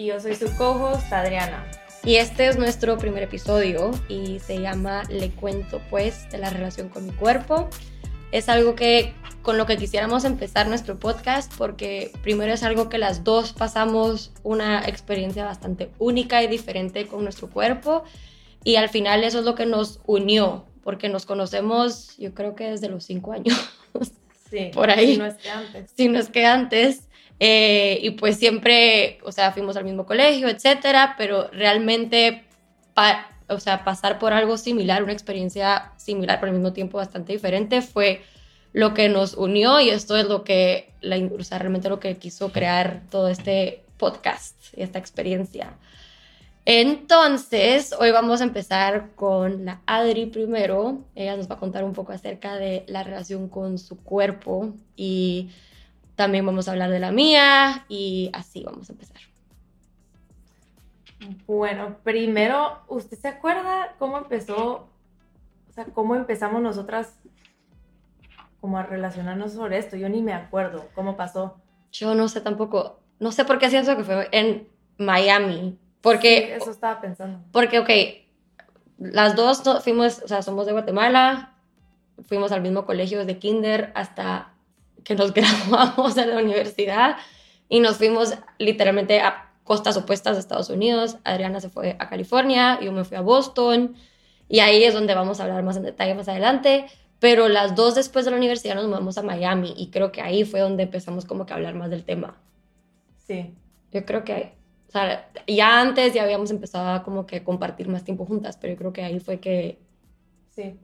Y yo soy su co-host Adriana. Y este es nuestro primer episodio y se llama Le cuento pues de la relación con mi cuerpo. Es algo que con lo que quisiéramos empezar nuestro podcast porque primero es algo que las dos pasamos una experiencia bastante única y diferente con nuestro cuerpo y al final eso es lo que nos unió porque nos conocemos yo creo que desde los cinco años. Sí, por ahí. Si no es que antes. Si no es que antes. Eh, y pues siempre, o sea, fuimos al mismo colegio, etcétera, pero realmente, o sea, pasar por algo similar, una experiencia similar, pero al mismo tiempo bastante diferente, fue lo que nos unió y esto es lo que, la, o sea, realmente lo que quiso crear todo este podcast y esta experiencia. Entonces, hoy vamos a empezar con la Adri primero. Ella nos va a contar un poco acerca de la relación con su cuerpo y también vamos a hablar de la mía y así vamos a empezar. Bueno, primero, ¿usted se acuerda cómo empezó, o sea, cómo empezamos nosotras como a relacionarnos sobre esto? Yo ni me acuerdo cómo pasó. Yo no sé tampoco, no sé por qué siento que fue en Miami, porque... eso estaba pensando. Porque, ok, las dos fuimos, o sea, somos de Guatemala, fuimos al mismo colegio desde kinder hasta que nos graduamos de la universidad y nos fuimos literalmente a costas opuestas de Estados Unidos. Adriana se fue a California, yo me fui a Boston y ahí es donde vamos a hablar más en detalle más adelante. Pero las dos después de la universidad nos mudamos a Miami y creo que ahí fue donde empezamos como que a hablar más del tema. Sí. Yo creo que, o sea, ya antes ya habíamos empezado a como que compartir más tiempo juntas, pero yo creo que ahí fue que... Sí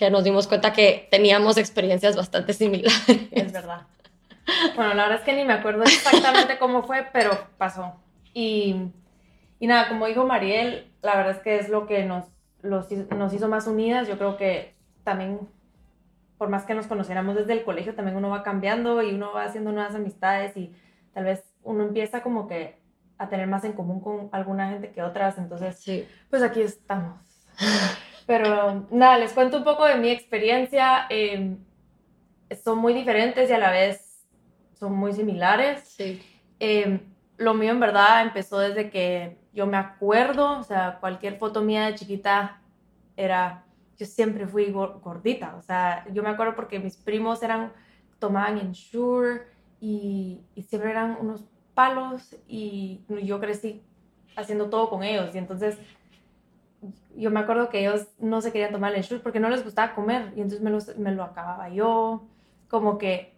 que nos dimos cuenta que teníamos experiencias bastante similares. Es verdad. Bueno, la verdad es que ni me acuerdo exactamente cómo fue, pero pasó. Y, y nada, como dijo Mariel, la verdad es que es lo que nos, los, nos hizo más unidas. Yo creo que también, por más que nos conociéramos desde el colegio, también uno va cambiando y uno va haciendo nuevas amistades y tal vez uno empieza como que a tener más en común con alguna gente que otras. Entonces, sí. pues aquí estamos. Pero nada, les cuento un poco de mi experiencia. Em, son muy diferentes y a la vez son muy similares. Sí. Em, lo mío en verdad empezó desde que yo me acuerdo, o sea, cualquier foto mía de chiquita era, yo siempre fui gordita, o sea, yo me acuerdo porque mis primos eran, tomaban Ensure y, y siempre eran unos palos y yo crecí haciendo todo con ellos y entonces yo me acuerdo que ellos no se querían tomar el ensure porque no les gustaba comer y entonces me lo, me lo acababa yo. Como que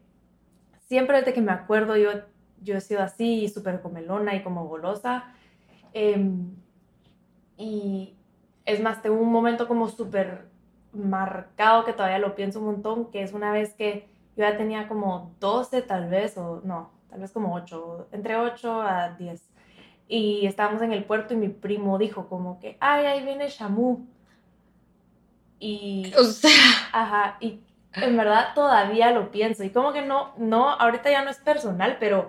siempre desde que me acuerdo yo, yo he sido así, súper comelona y como golosa. Em, y es más, tengo un momento como súper marcado que todavía lo pienso un montón, que es una vez que yo ya tenía como 12 tal vez, o no, tal vez como 8, entre 8 a 10 y estábamos en el puerto y mi primo dijo como que, ay, ahí viene Shamu. Y, o sea, ajá, y en verdad todavía lo pienso. Y como que no, no, ahorita ya no es personal, pero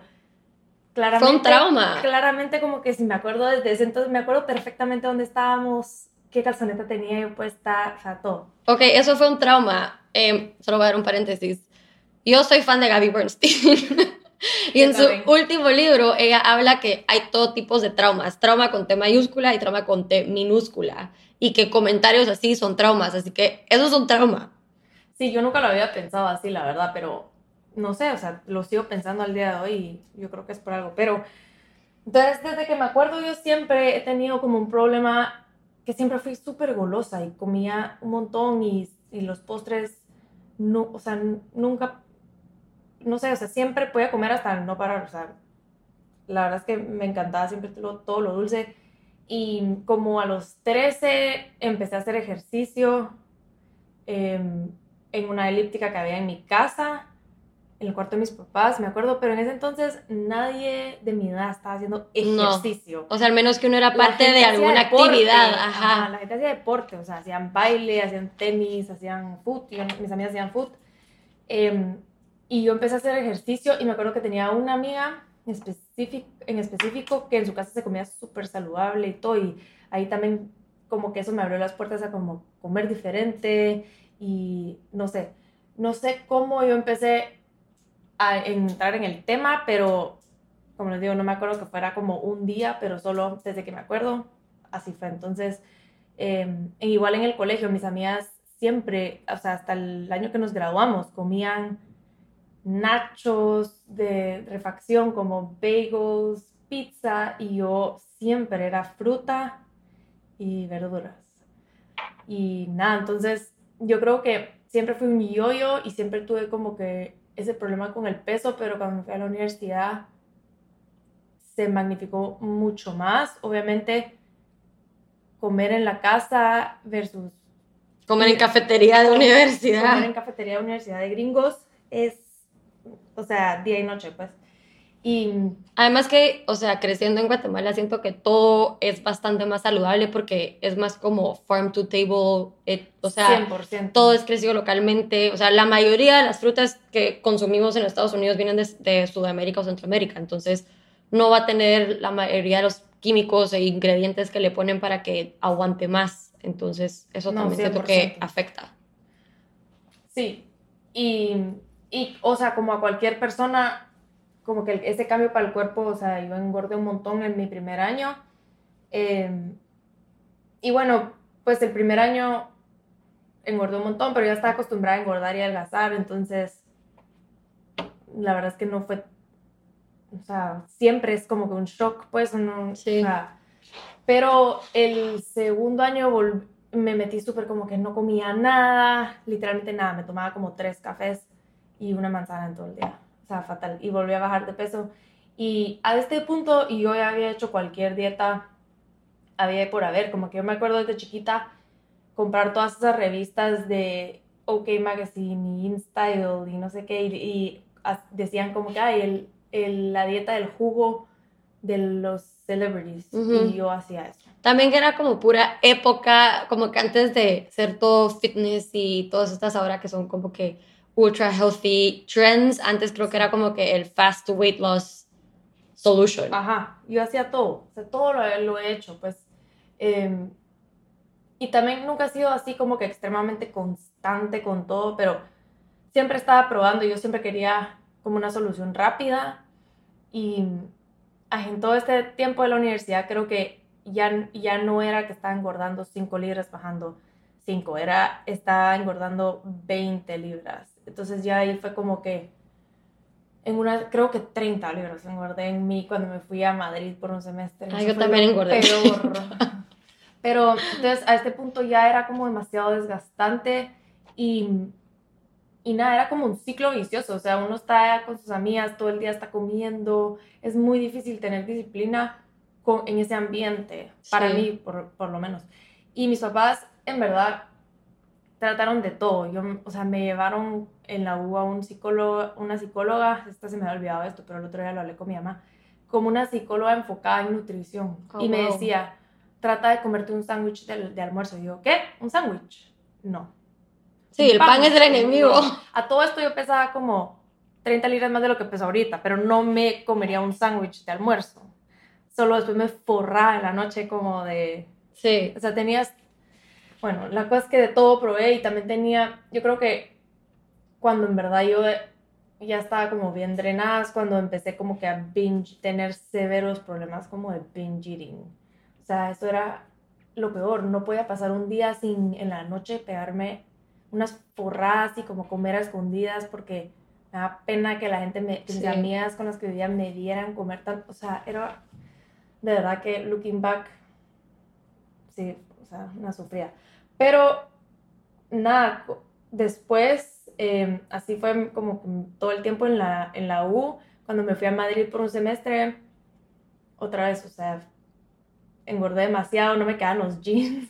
claramente. Fue un trauma. Claramente como que si me acuerdo desde ese entonces, me acuerdo perfectamente dónde estábamos, qué calzoneta tenía yo puesta, o sea, todo. Ok, eso fue un trauma. Eh, solo voy a dar un paréntesis. Yo soy fan de Gaby Bernstein. Y en su último libro, ella habla que hay todo tipos de traumas, trauma con T mayúscula y trauma con T minúscula, y que comentarios así son traumas, así que eso es un trauma. Sí, yo nunca lo había pensado así, la verdad, pero no sé, o sea, lo sigo pensando al día de hoy y yo creo que es por algo, pero entonces desde que me acuerdo yo siempre he tenido como un problema que siempre fui súper golosa y comía un montón y, y los postres, no, o sea, nunca no sé, o sea, siempre podía comer hasta no parar, o sea, la verdad es que me encantaba siempre todo, lo dulce. Y como a los 13 empecé a hacer ejercicio em, en una elíptica que había en mi casa. en el cuarto de mis papás, me acuerdo, pero en ese entonces nadie de mi edad estaba haciendo ejercicio. O sea, al menos que uno era parte de alguna actividad. Ajá. La gente hacía deporte, o sea, hacían baile, hacían tenis, hacían foot, mis amigas hacían foot. Em, y yo empecé a hacer ejercicio y me acuerdo que tenía una amiga específico, en específico que en su casa se comía súper saludable y todo. Y ahí también como que eso me abrió las puertas a como comer diferente y no sé, no sé cómo yo empecé a entrar en el tema, pero como les digo, no me acuerdo que fuera como un día, pero solo desde que me acuerdo, así fue. Entonces, em, igual en el colegio, mis amigas siempre, o sea, hasta el año que nos graduamos, comían nachos de refacción como bagels, pizza, y yo siempre era fruta y verduras. Y nada, entonces yo creo que siempre fui un yoyo y siempre tuve como que ese problema con el peso, pero cuando fui a la universidad se magnificó mucho más. Obviamente, comer en la casa versus... Comer en cafetería de universidad. Comer en cafetería de universidad de gringos es, o sea, día y noche, pues. Y además que, o sea, creciendo en Guatemala siento que todo es bastante más saludable porque es más como farm to table, eh, o sea, 100%. todo es crecido localmente, o sea, la mayoría de las frutas que consumimos en Estados Unidos vienen de, Sudamérica o Centroamérica, entonces no va a tener la mayoría de los químicos e ingredientes que le ponen para que aguante más, entonces eso también siento que afecta. Sí, y, y, o sea, como a cualquier persona como que ese cambio para el cuerpo, o sea, yo engordé un montón en mi primer año. Em, y bueno, pues el primer año engordé un montón, pero ya estaba acostumbrada a engordar y adelgazar, entonces la verdad es que no fue, o sea, siempre es como que un shock, pues, no, sí. pero el segundo año me metí súper como que no comía nada, literalmente nada, me tomaba como tres cafés y una manzana en todo el día o sea, fatal, y volví a bajar de peso. Y a este punto, y yo ya había hecho cualquier dieta, había por haber, como que yo me acuerdo desde chiquita comprar todas esas revistas de OK Magazine y InStyle y no sé qué, y, decían como que hay el, el, la dieta del jugo de los celebrities, y yo hacía eso. También que era como pura época, como que antes de ser todo fitness y todas estas ahora que son como que ultra healthy trends. Antes creo que era como que el fast weight loss solution. Ajá, yo hacía todo, o sea, todo lo, he hecho, pues. Em, y también nunca he sido así como que extremadamente constante con todo, pero siempre estaba probando yo siempre quería como una solución rápida. Y en todo este tiempo de la universidad creo que ya, ya no era que estaba engordando 5 libras bajando 5, era estaba engordando 20 libras entonces ya ahí fue como que en una, creo que 30 libras engordé en mí cuando me fui a Madrid por un semestre. Ay, yo también engordé. Pero entonces a este punto ya era como demasiado desgastante y, y nada, era como un ciclo vicioso. O sea, uno está con sus amigas, todo el día está comiendo. Es muy difícil tener disciplina con, en ese ambiente, para mí por, por lo menos. Y mis papás, en verdad, trataron de todo. Yo, o sea, me llevaron en la U a un psicólogo, una psicóloga, esta se me ha olvidado esto, pero el otro día lo hablé con mi mamá, como una psicóloga enfocada en nutrición. Oh, y me decía, trata de comerte un sándwich de, de, almuerzo. Y yo, ¿qué? ¿Un sándwich? No. Sí, el pan, es el enemigo. A todo esto yo pesaba como 30 libras más de lo que peso ahorita, pero no me comería un sándwich de almuerzo. Solo después me forraba en la noche como de... Sí. O sea, tenías bueno, la cosa es que de todo probé y también tenía, yo creo que cuando en verdad yo ya estaba como bien drenada, cuando empecé como que a binge, tener severos problemas como de binge eating. O sea, eso era lo peor, no podía pasar un día sin en la noche pegarme unas porradas y como comer a escondidas porque me da pena que la gente, me, mis amigas con las que vivía me dieran comer tanto, o sea, era de verdad que looking back, sí, o sea, una sufrida. Pero nada, después, em, así fue como todo el tiempo en la, en la U, cuando me fui a Madrid por un semestre, otra vez, o sea, engordé demasiado, no me quedaban los jeans.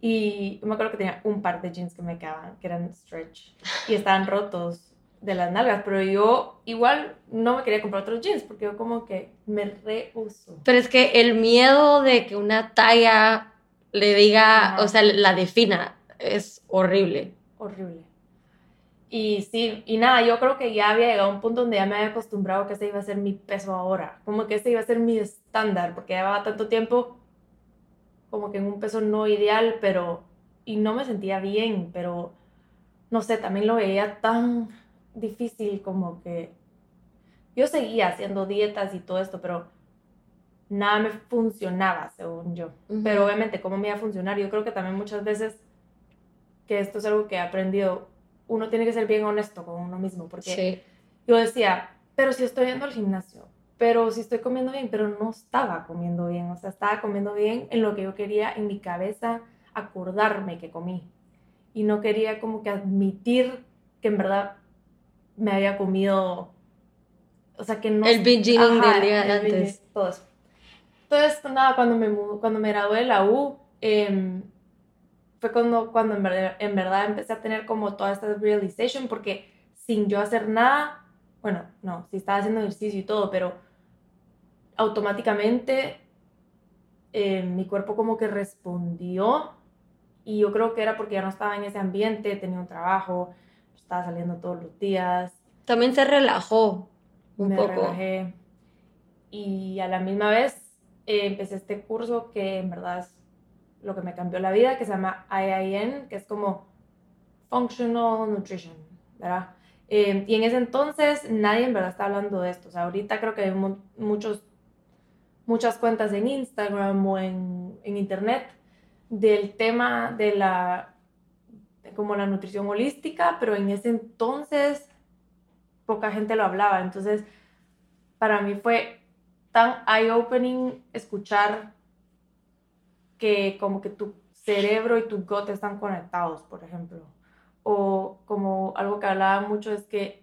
Y me acuerdo que tenía un par de jeans que me quedaban, que eran stretch, y estaban rotos de las nalgas, pero yo igual no me quería comprar otros jeans porque yo como que me rehuso. Pero es que el miedo de que una talla le diga, o sea, la defina, es horrible. Horrible. Y sí, y nada, yo creo que ya había llegado a un punto donde ya me había acostumbrado que ese iba a ser mi peso ahora, como que ese iba a ser mi estándar, porque llevaba tanto tiempo como que en un peso no ideal, pero, y no me sentía bien, pero, no sé, también lo veía tan difícil como que yo seguía haciendo dietas y todo esto, pero nada me funcionaba, según yo. Pero obviamente, ¿cómo me iba a funcionar? Yo creo que también muchas veces, que esto es algo que he aprendido, uno tiene que ser bien honesto con uno mismo, porque Sí. yo decía, pero si estoy yendo al gimnasio, pero si estoy comiendo bien, pero no estaba comiendo bien, o sea, estaba comiendo bien en lo que yo quería en mi cabeza acordarme que comí. Y no quería como que admitir que en verdad me había comido, o sea, que no... El binge del día de antes. Todo eso. Entonces, nada, cuando me, cuando me gradué de la U, em, fue cuando, cuando en, verdad, en verdad empecé a tener como toda esta realization, porque sin yo hacer nada, bueno, no, sí estaba haciendo ejercicio y todo, pero automáticamente eh, mi cuerpo como que respondió y yo creo que era porque ya no estaba en ese ambiente, tenía un trabajo, estaba saliendo todos los días, También se relajó un me poco. relajé y a la misma vez eh, empecé este curso que en verdad es lo que me cambió la vida, que se llama IIN, que es como Functional Nutrition, ¿verdad? Eh, y en ese entonces nadie en verdad está hablando de esto. O sea, ahorita creo que hay mu- muchos, muchas cuentas en Instagram o en, en Internet del tema de la, de como la nutrición holística, pero en ese entonces poca gente lo hablaba. Entonces, para mí fue tan eye-opening escuchar que como que tu cerebro y tu gut están conectados, por ejemplo. O como algo que hablaba mucho es que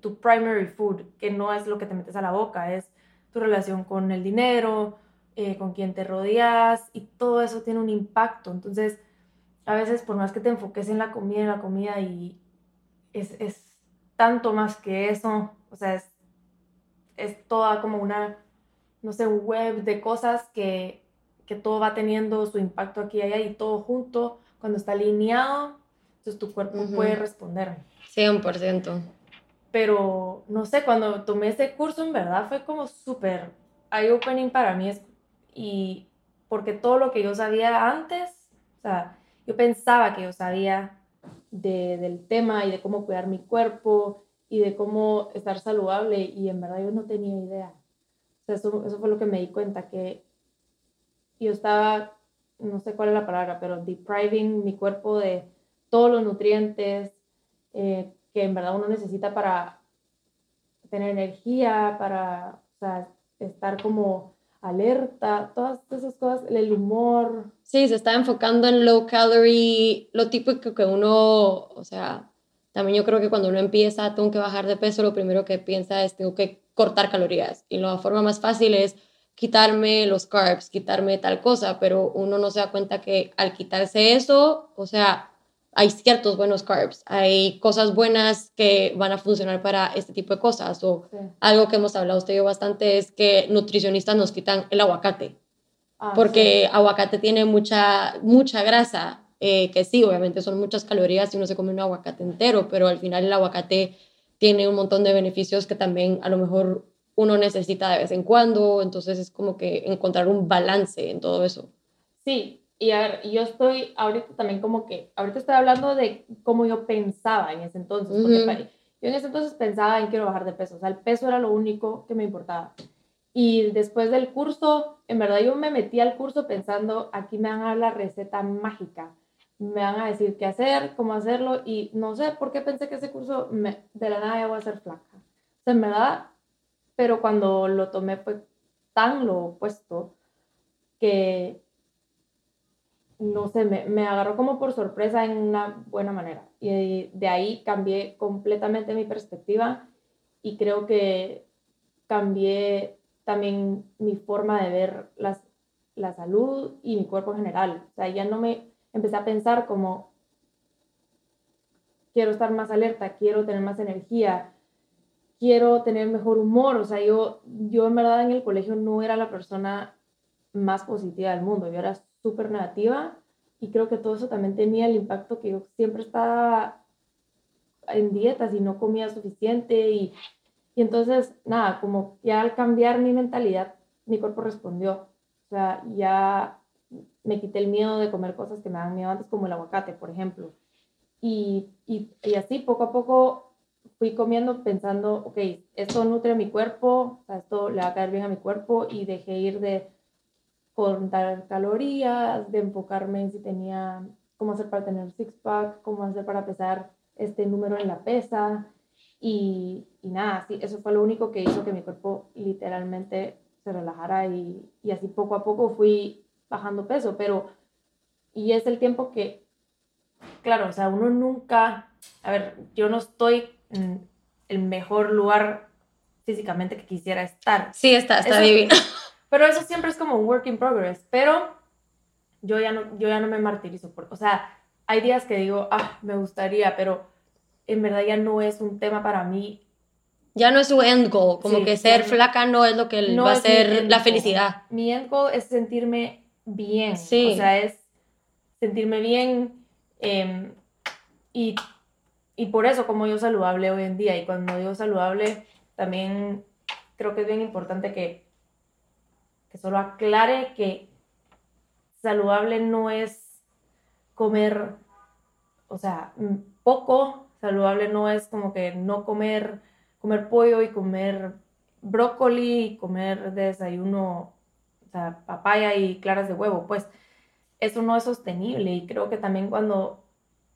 tu primary food, que no es lo que te metes a la boca, es tu relación con el dinero, eh, con quien te rodeas y todo eso tiene un impacto. Entonces, a veces por más que te enfoques en la comida, en la comida y es, es tanto más que eso, o sea, es, es toda como una, no sé, un web de cosas que, que todo va teniendo su impacto aquí y allá y todo junto, cuando está alineado, entonces tu cuerpo Ujú. puede responder. 100%. Pero, no sé, cuando tomé ese curso, en verdad fue como súper eye-opening para mí. Y porque todo lo que yo sabía antes, o sea, yo pensaba que yo sabía de- del tema y de cómo cuidar mi cuerpo y de cómo estar saludable y en verdad yo no tenía idea. O sea, eso, eso fue lo que me di cuenta, que yo estaba, no sé cuál es la palabra, pero depriving mi cuerpo de todos los nutrientes eh, que en verdad uno necesita para tener energía, para o sea, estar como alerta, todas esas cosas, el humor. Sí, se está enfocando en low calorie, lo típico que uno, o sea, también yo creo que cuando uno empieza, tengo que bajar de peso, lo primero que piensa es, tengo que cortar calorías. Y la forma más fácil es quitarme los carbs, quitarme tal cosa, pero uno no se da cuenta que al quitarse eso, o sea, hay ciertos buenos carbs, hay cosas buenas que van a funcionar para este tipo de cosas. O Sí. algo que hemos hablado usted y yo bastante es que nutricionistas nos quitan el aguacate Ah, porque aguacate tiene mucha, mucha grasa, eh, que sí, obviamente son muchas calorías si uno se come un aguacate entero, pero al final el aguacate tiene un montón de beneficios que también a lo mejor uno necesita de vez en cuando, entonces es como que encontrar un balance en todo eso. Sí, y a ver, yo estoy ahorita también como que, ahorita estoy hablando de cómo yo pensaba en ese entonces, porque Ujú. pa- yo en ese entonces pensaba en quiero bajar de peso, o sea, el peso era lo único que me importaba. Y después del curso, en verdad yo me metí al curso pensando, aquí me van a dar la receta mágica, me van a decir qué hacer, cómo hacerlo, y no sé por qué pensé que ese curso me- de la nada voy a ser flaca. Sea, en verdad, pero cuando lo tomé fue tan lo opuesto que no sé, me, me agarró como por sorpresa en una buena manera. Y de ahí cambié completamente mi perspectiva y creo que cambié también mi forma de ver las, la salud y mi cuerpo en general. O sea, ya no me empecé a pensar como quiero estar más alerta, quiero tener más energía, quiero tener mejor humor. O sea, yo, yo en verdad en el colegio no era la persona más positiva del mundo, yo era súper negativa y creo que todo eso también tenía el impacto que yo siempre estaba en dietas y no comía suficiente y, y entonces, nada, como ya al cambiar mi mentalidad, mi cuerpo respondió. O sea, ya me quité el miedo de comer cosas que me daban miedo antes, como el aguacate, por ejemplo. Y, y, así poco a poco fui comiendo pensando, ok, esto nutre a mi cuerpo, esto le va a caer bien a mi cuerpo y dejé ir de contar calorías, de enfocarme en si tenía, cómo hacer para tener six pack, cómo hacer para pesar este número en la pesa. Y, y nada, sí, eso fue lo único que hizo que mi cuerpo literalmente se relajara y, y así poco a poco fui bajando peso, pero, y es el tiempo que, claro, o sea, uno nunca, a ver, yo no estoy en el mejor lugar físicamente que quisiera estar. Sí, está, está divino. Pero eso siempre es como un work in progress, pero yo ya no, yo ya no me martirizo, por, o sea, hay días que digo, ah, me gustaría, pero en verdad ya no es un tema para mí ya no es su end goal, como que ser flaca no es lo que va a ser la felicidad. Mi end goal es sentirme bien, sí. o sea, es sentirme bien em, y, y por eso como yo saludable hoy en día y cuando digo saludable también creo que es bien importante que, que solo aclare que saludable no es comer, o sea, poco, saludable no es como que no comer comer pollo y comer brócoli y comer de desayuno, sea, papaya y claras de huevo, pues eso no es sostenible. Y creo que también cuando,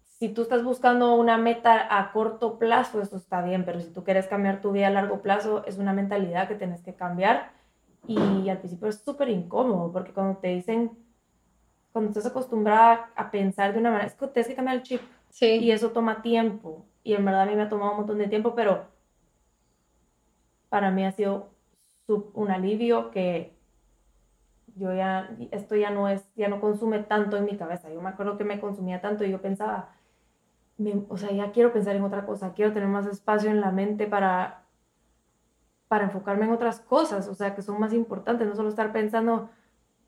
si tú estás buscando una meta a corto plazo, eso está bien, pero si tú quieres cambiar tu vida a largo plazo, es una mentalidad que tienes que cambiar. Y al principio es súper incómodo porque cuando te dicen, cuando estás acostumbrada a pensar de una manera, es que tienes que cambiar el chip. Sí. y eso toma tiempo. Y en verdad a mí me ha tomado un montón de tiempo, pero para mí ha sido un alivio que yo ya, esto ya no es, ya no consume tanto en mi cabeza. Yo me acuerdo que me consumía tanto y yo pensaba, o sea, ya quiero pensar en otra cosa, quiero tener más espacio en la mente para, para enfocarme en otras cosas, o sea, que son más importantes, no solo estar pensando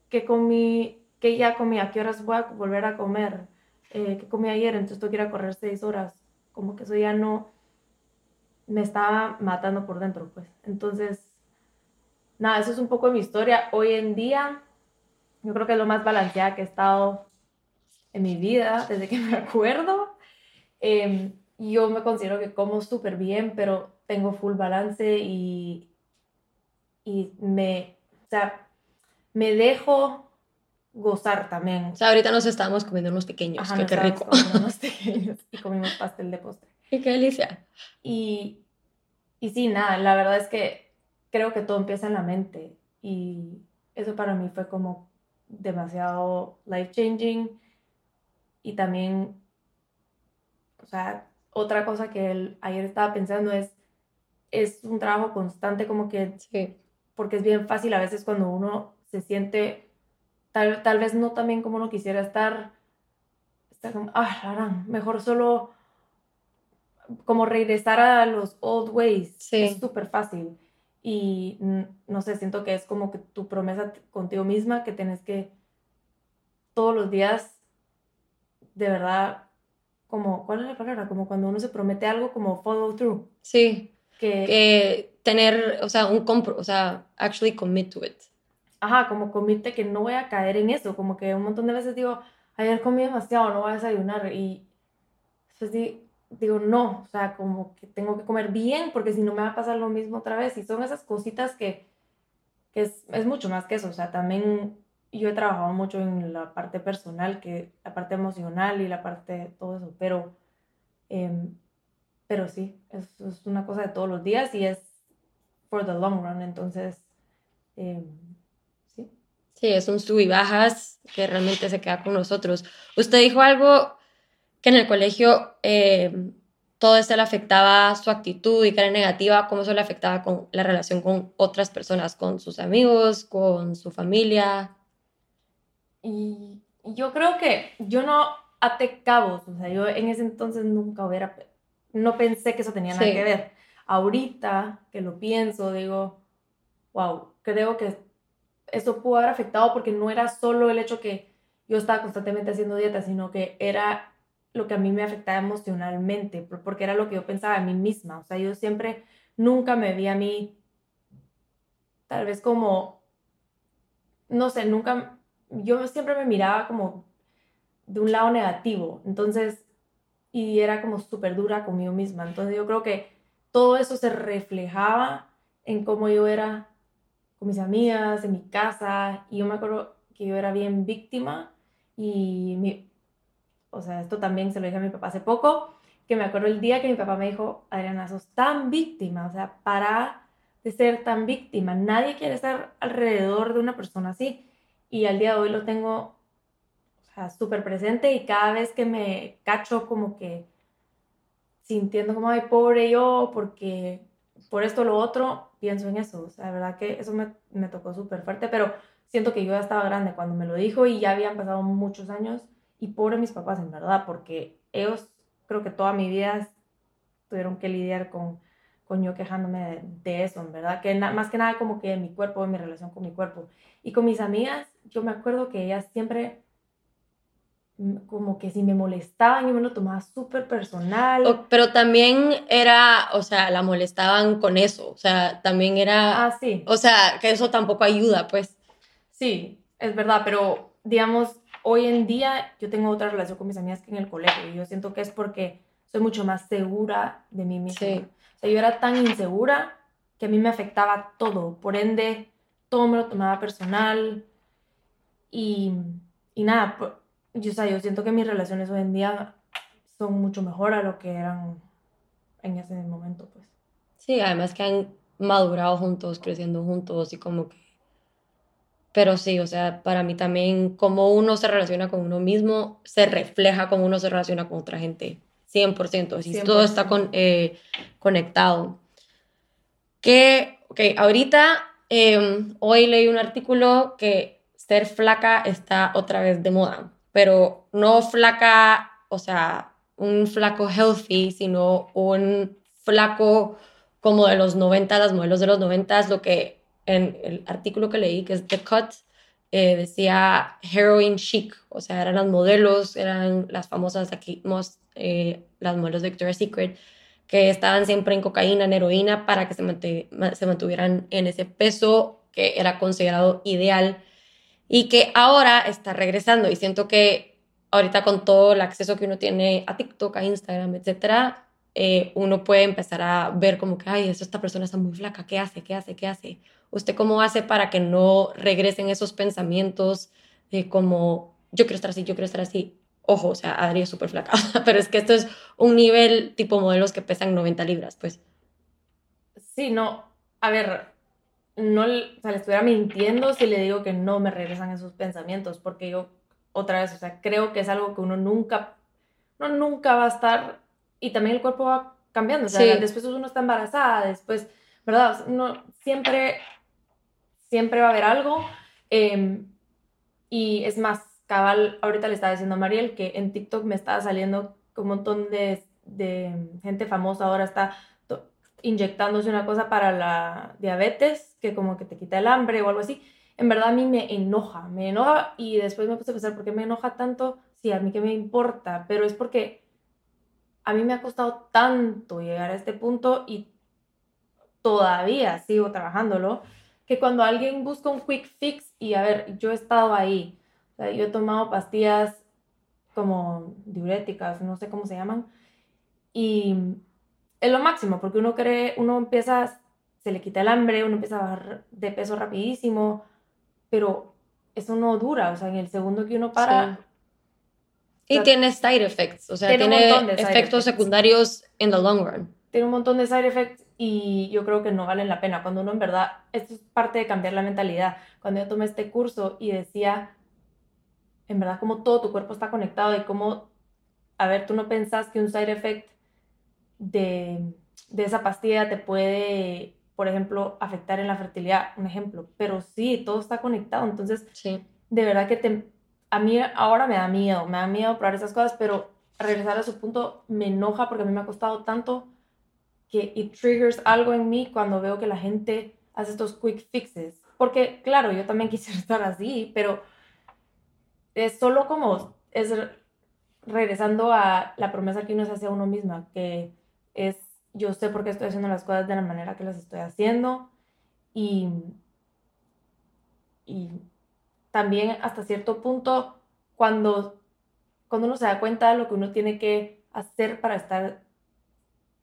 qué comí, qué ya comí, a qué horas voy a volver a comer, eh, qué comí ayer, entonces tengo que ir a correr seis horas, como que eso ya no, me estaba matando por dentro, pues. Entonces, nada, eso es un poco de mi historia. Hoy en día, yo creo que es lo más balanceada que he estado en mi vida desde que me acuerdo. Eh, yo me considero que como súper bien, pero tengo full balance y, y me, o sea, me dejo gozar también. O sea, ahorita nos estamos comiendo unos pequeños, que qué rico. Unos pequeños y comimos pastel de postre. Y qué delicia. Y, y sí, nada, la verdad es que creo que todo empieza en la mente y eso para mí fue como demasiado life changing y también, o sea, otra cosa que él, ayer estaba pensando es, es un trabajo constante como que, sí. porque es bien fácil a veces cuando uno se siente tal, tal vez no también como uno quisiera estar, estar como, ah, mejor solo como regresar a los old ways es súper fácil. Y no sé, siento que es como que tu promesa contigo misma que tienes que todos los días, de verdad, como, ¿cuál es la palabra? Como cuando uno se promete algo, como follow through. Sí. Que, tener, o sea, un compro, o sea, actually commit to it. Ajá, como comite que no voy a caer en eso, como que un montón de veces digo, ayer comí demasiado, no voy a desayunar y después digo, digo, no, o sea, como que tengo que comer bien porque si no me va a pasar lo mismo otra vez. Y son esas cositas que, que es, es, mucho más que eso. O sea, también yo he trabajado mucho en la parte personal, que la parte emocional y la parte todo eso, pero, eh, pero sí, es, es, una cosa de todos los días y es for the long run. Entonces, eh, sí. Sí, es un sub y bajas que realmente se queda con nosotros. Usted dijo algo que en el colegio eh, todo esto le afectaba su actitud y que era negativa, cómo eso le afectaba con la relación con otras personas, con sus amigos, con su familia. Y yo creo que yo no, ate cabos, o sea, yo en ese entonces nunca hubiera, no pensé que eso tenía nada que ver. Ahorita que lo pienso, digo, wow, creo que eso pudo haber afectado porque no era solo el hecho que yo estaba constantemente haciendo dieta, sino que era lo que a mí me afectaba emocionalmente, porque era lo que yo pensaba de mí misma. O sea, yo siempre, nunca me vi a mí, tal vez como, no sé, nunca, yo siempre me miraba como de un lado negativo. Entonces, y era como súper dura conmigo misma. Entonces yo creo que todo eso se reflejaba en cómo yo era con mis amigas, en mi casa, y yo me acuerdo que yo era bien víctima y mi, o sea, esto también se lo dije a mi papá hace poco, que me acuerdo el día que mi papá me dijo, Adriana, sos tan víctima, o sea, para de ser tan víctima, nadie quiere estar alrededor de una persona así. Y al día de hoy lo tengo súper presente y cada vez que me cacho como que sintiendo como, ay, pobre yo, porque por esto lo otro, pienso en eso. O sea, la verdad que eso me, me tocó súper fuerte, pero siento que yo ya estaba grande cuando me lo dijo y ya habían pasado muchos años y pobre mis papás, en verdad, porque ellos creo que toda mi vida tuvieron que lidiar con, con yo quejándome de, eso, en verdad, que más que nada como que mi cuerpo, mi relación con mi cuerpo. Y con mis amigas, yo me acuerdo que ellas siempre como que si me molestaban yo me lo tomaba súper personal. pero también era, o sea, la molestaban con eso, o sea, también era... Ah, sí. O sea, que eso tampoco ayuda, pues. Sí, es verdad, pero digamos, hoy en día yo tengo otra relación con mis amigas que en el colegio y yo siento que es porque soy mucho más segura de mí misma. Sí. O sea, yo era tan insegura que a mí me afectaba todo, por ende, todo me lo tomaba personal y, y nada, yo, o sea, yo siento que mis relaciones hoy en día son mucho mejor a lo que eran en ese momento, pues. Sí, además que han madurado juntos, creciendo juntos y como que... Pero sí, o sea, para mí también como uno se relaciona con uno mismo, se refleja como uno se relaciona con otra gente. 100%, así todo está con, eh, conectado. Que, ok, ahorita, em, hoy leí un artículo que ser flaca está otra vez de moda pero no flaca, o sea, un flaco healthy, sino un flaco como de los 90, las modelos de los 90, lo que en el artículo que leí, que es The Cut, eh, decía heroin chic, o sea, eran las modelos, eran las famosas aquí, eh, las modelos de Victoria's Secret, que estaban siempre en cocaína, en heroína, para que se, se mantuvieran en ese peso que era considerado ideal y que ahora está regresando. Y siento que ahorita con todo el acceso que uno tiene a TikTok, a Instagram, etcétera, eh, uno puede empezar a ver como que, ay, esta persona está muy flaca, ¿qué hace? ¿Qué hace? ¿Qué hace? ¿Usted cómo hace para que no regresen esos pensamientos de como, yo quiero estar así, yo quiero estar así? Ojo, o sea, Adri es súper flaca, pero es que esto es un nivel tipo modelos que pesan 90 libras, pues. Sí, no, a ver, no o sea, le estuviera mintiendo si le digo que no me regresan esos pensamientos, porque yo otra vez, o sea, creo que es algo que uno nunca, no nunca va a estar, y también el cuerpo va cambiando, o sea, después uno está embarazada, después, ¿verdad? Uno siempre, siempre va a haber algo, em, y es más, cabal, ahorita le estaba diciendo a Mariel que en TikTok me estaba saliendo un montón de, de gente famosa ahora está inyectándose una cosa para la diabetes, que como que te quita el hambre o algo así, en verdad a mí me enoja, me enoja y después me puse a pensar, ¿por qué me enoja tanto? Sí, a mí que me importa, pero es porque a mí me ha costado tanto llegar a este punto y todavía sigo trabajándolo, que cuando alguien busca un quick fix y a ver, yo he estado ahí, o sea, yo he tomado pastillas como diuréticas, no sé cómo se llaman, y es lo máximo, porque uno cree, uno empieza, se le quita el hambre, uno empieza a bajar de peso rapidísimo, pero eso no dura, o sea, en el segundo que uno para... Y tiene side effects, o sea, tiene, efectos secundarios en the long run. Tiene un montón de side effects y yo creo que no valen la pena. Cuando uno en verdad, esto es parte de cambiar la mentalidad. Cuando yo tomé este curso y decía, en verdad, como todo tu cuerpo está conectado y cómo, a ver, tú no pensás que un side effect de, de esa pastilla te puede, por ejemplo, afectar en la fertilidad, un ejemplo, pero sí, todo está conectado, entonces, sí. de verdad que te, a mí ahora me da miedo, me da miedo probar esas cosas, pero regresar a su punto me enoja porque a mí me ha costado tanto que it triggers algo en mí cuando veo que la gente hace estos quick fixes. Porque, claro, yo también quisiera estar así, pero es solo como, es regresando a la promesa que uno se hace a uno misma, que es, yo sé por qué estoy haciendo las cosas de la manera que las estoy haciendo y, y también hasta cierto punto, cuando, cuando uno se da cuenta de lo que uno tiene que hacer para estar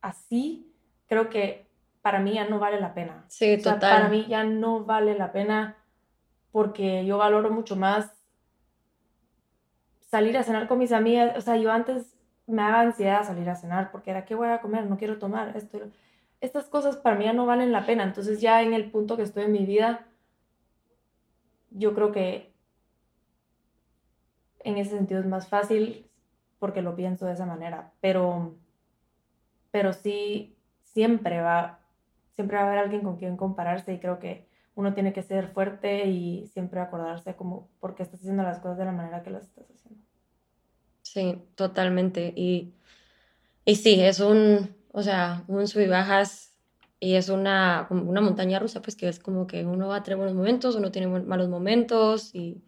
así, creo que para mí ya no vale la pena. Sí, total. para mí ya no vale la pena porque yo valoro mucho más salir a cenar con mis amigas. O sea, yo antes me daba ansiedad salir a cenar porque era, ¿qué voy a comer? No quiero tomar esto. Estas cosas para mí ya no valen la pena. Entonces ya en el punto que estoy en mi vida, yo creo que en ese sentido es más fácil porque lo pienso de esa manera. Pero, pero sí, siempre va, siempre va a haber alguien con quien compararse y creo que uno tiene que ser fuerte y siempre acordarse como por qué estás haciendo las cosas de la manera que las estás haciendo. Sí, totalmente. Y, y sí, es un, o sea, un sub y bajas y es una, una montaña rusa, pues que es como que uno va a tener buenos momentos, uno tiene malos momentos y...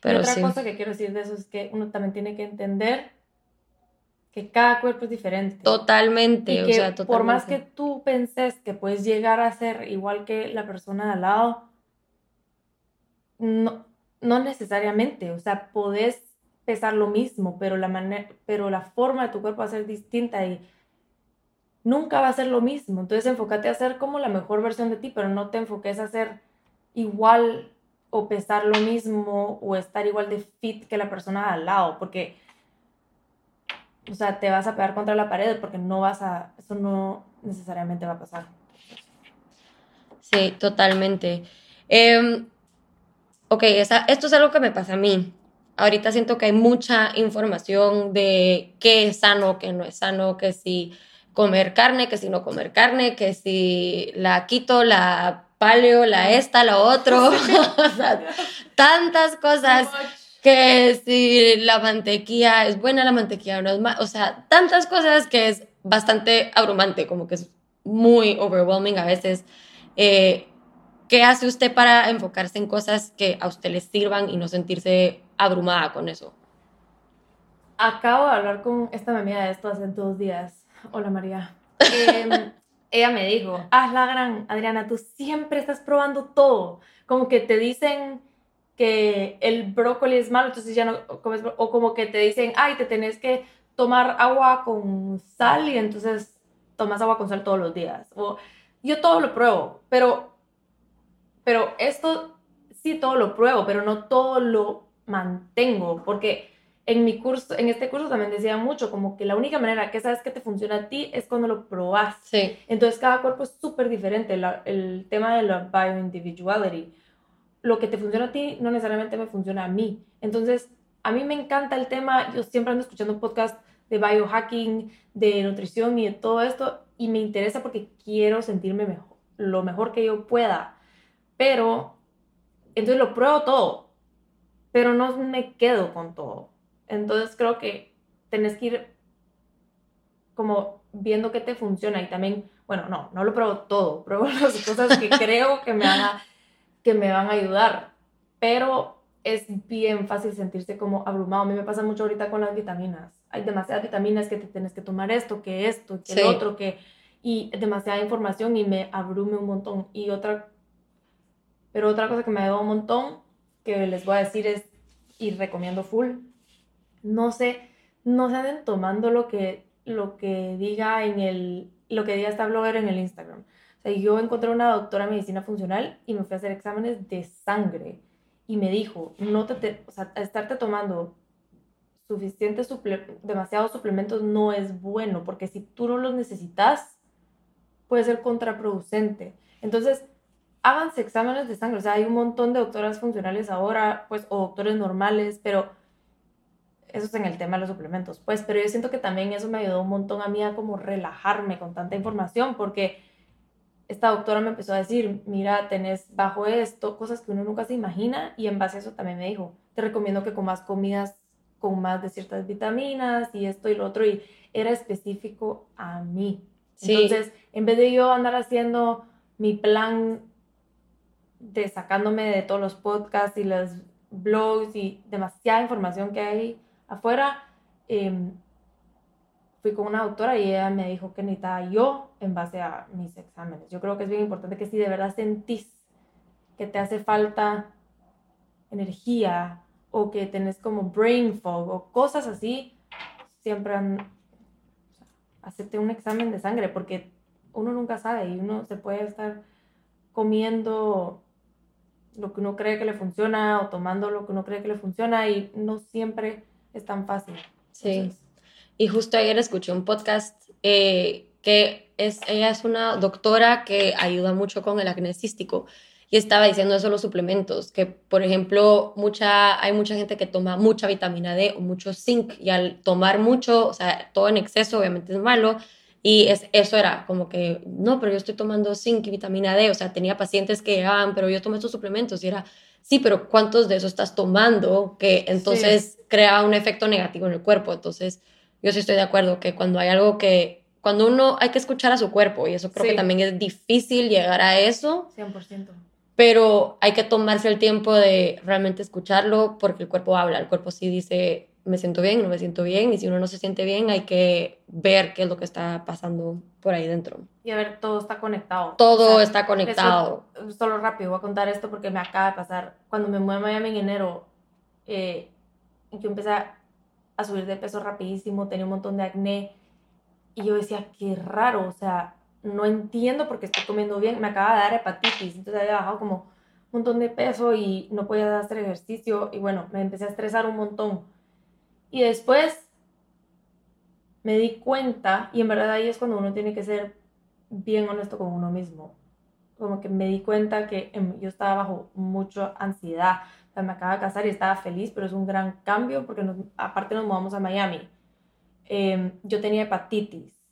Pero y otra cosa que quiero decir de eso es que uno también tiene que entender que cada cuerpo es diferente. Totalmente, o sea, totalmente. Por más que tú penses que puedes llegar a ser igual que la persona de al lado, no, no necesariamente, o sea, podés pesar lo mismo, pero la, manera, pero la forma de tu cuerpo va a ser distinta y nunca va a ser lo mismo. Entonces enfócate a ser como la mejor versión de ti, pero no te enfoques a ser igual o pesar lo mismo o estar igual de fit que la persona al lado, porque, o sea, te vas a pegar contra la pared porque no vas a, eso no necesariamente va a pasar. Sí, totalmente. Em, ok, esto es algo que me pasa a mí ahorita siento que hay mucha información de qué es sano, qué no es sano, que si comer carne, que si no comer carne, que si la quito, la paleo, la esta, la otro, tantas cosas que si la mantequilla es buena, la mantequilla no es mala, o sea, tantas cosas que es bastante abrumante, como que es muy overwhelming a veces. Eh, ¿Qué hace usted para enfocarse en cosas que a usted le sirvan y no sentirse abrumada con eso? Acabo de hablar con esta amiga de esto hace dos días. Hola María. Em, ella me dijo, haz la gran, Adriana, tú siempre estás probando todo. Como que te dicen que el brócoli es malo, entonces ya no comes, o como que te dicen, ay, te tenés que tomar agua con sal y entonces tomas agua con sal todos los días. Yo todo lo pruebo, pero pero esto sí todo lo pruebo, pero no todo lo mantengo, porque en mi curso, en este curso también decía mucho, como que la única manera que sabes que te funciona a ti es cuando lo probas. Sí. Entonces cada cuerpo es súper diferente, el tema de la bioindividuality. Lo que te funciona a ti no necesariamente me funciona a mí. Entonces, a mí me encanta el tema, yo siempre ando escuchando podcasts de biohacking, de nutrición y de todo esto, y me interesa porque quiero sentirme mejor, lo mejor que yo pueda pero, entonces lo pruebo todo, pero no me quedo con todo. Entonces creo que tenés que ir como viendo qué te funciona y también, bueno, no, no lo pruebo todo, pruebo las cosas que creo que me van a, que me van a ayudar, pero es bien fácil sentirse como abrumado. A mí me pasa mucho ahorita con las vitaminas. Hay demasiadas vitaminas que te tienes que tomar esto, que esto, que el otro, que... Y demasiada información y me abrume un montón. Y otra pero otra cosa que me ayudó un montón, que les voy a decir es, y recomiendo full, no se, no se anden tomando lo que, lo que diga en el, lo que diga esta blogger en el Instagram. O sea, yo encontré una doctora de medicina funcional y me fui a hacer exámenes de sangre y me dijo, no te, o sea, estarte tomando suficientes demasiados suplementos no es bueno, porque si tú no los necesitas, puede ser contraproducente. Entonces, háganse exámenes de sangre. O sea, hay un montón de doctoras funcionales ahora, pues, o doctores normales, pero eso es en el tema de los suplementos, pues, pero yo siento que también eso me ayudó un montón a mí a como relajarme con tanta información, porque esta doctora me empezó a decir, mira, tenés bajo esto cosas que uno nunca se imagina y en base a eso también me dijo, te recomiendo que comas comidas con más de ciertas vitaminas y esto y lo otro y era específico a mí. Entonces, en vez de yo andar haciendo mi plan de sacándome de todos los podcasts y los blogs y demasiada información que hay afuera, em, fui con una doctora y ella me dijo que necesitaba yo en base a mis exámenes. Yo creo que es bien importante que si de verdad sentís que te hace falta energía o que tenés como brain fog o cosas así, siempre han, hacerte un examen de sangre porque uno nunca sabe y uno se puede estar comiendo lo que uno cree que le funciona o tomando lo que uno cree que le funciona y no siempre es tan fácil. Sí. Y justo ayer escuché un podcast eh, que es, ella es una doctora que ayuda mucho con el acné cístico y estaba diciendo eso los suplementos, que por ejemplo mucha, hay mucha gente que toma mucha vitamina D o mucho zinc y al tomar mucho, o sea, todo en exceso obviamente es malo y es, eso era como que, no, pero yo estoy tomando zinc y vitamina D, o sea, tenía pacientes que llegaban, pero yo tomo estos suplementos y era, sí, pero ¿cuántos de eso estás tomando? Que entonces crea un efecto negativo en el cuerpo, entonces yo sí estoy de acuerdo que cuando hay algo que, cuando uno hay que escuchar a su cuerpo y eso creo que también es difícil llegar a eso. 100%. Pero hay que tomarse el tiempo de realmente escucharlo porque el cuerpo habla, el cuerpo sí dice, me siento bien, no me siento bien, y si uno no se siente bien hay que ver qué es lo que está pasando por ahí dentro. Y a ver, todo está conectado. Todo está conectado. solo rápido, voy a contar esto porque me acaba de pasar. Cuando me mudé a Miami en enero, eh, yo empecé a a subir de peso rapidísimo, tenía un montón de acné. Y yo decía, qué raro, o sea, no entiendo por qué estoy comiendo bien. Me acaba de dar hepatitis, entonces había bajado como un montón de peso y no podía hacer ejercicio. Y bueno, me empecé a estresar un montón. Y después me di cuenta, y en verdad ahí es cuando uno tiene que ser bien honesto con uno mismo. Como que me di cuenta que em, yo estaba bajo mucha ansiedad, me acaba de casar y estaba feliz, pero es un gran cambio porque aparte nos mudamos a Miami. Em, yo tenía hepatitis,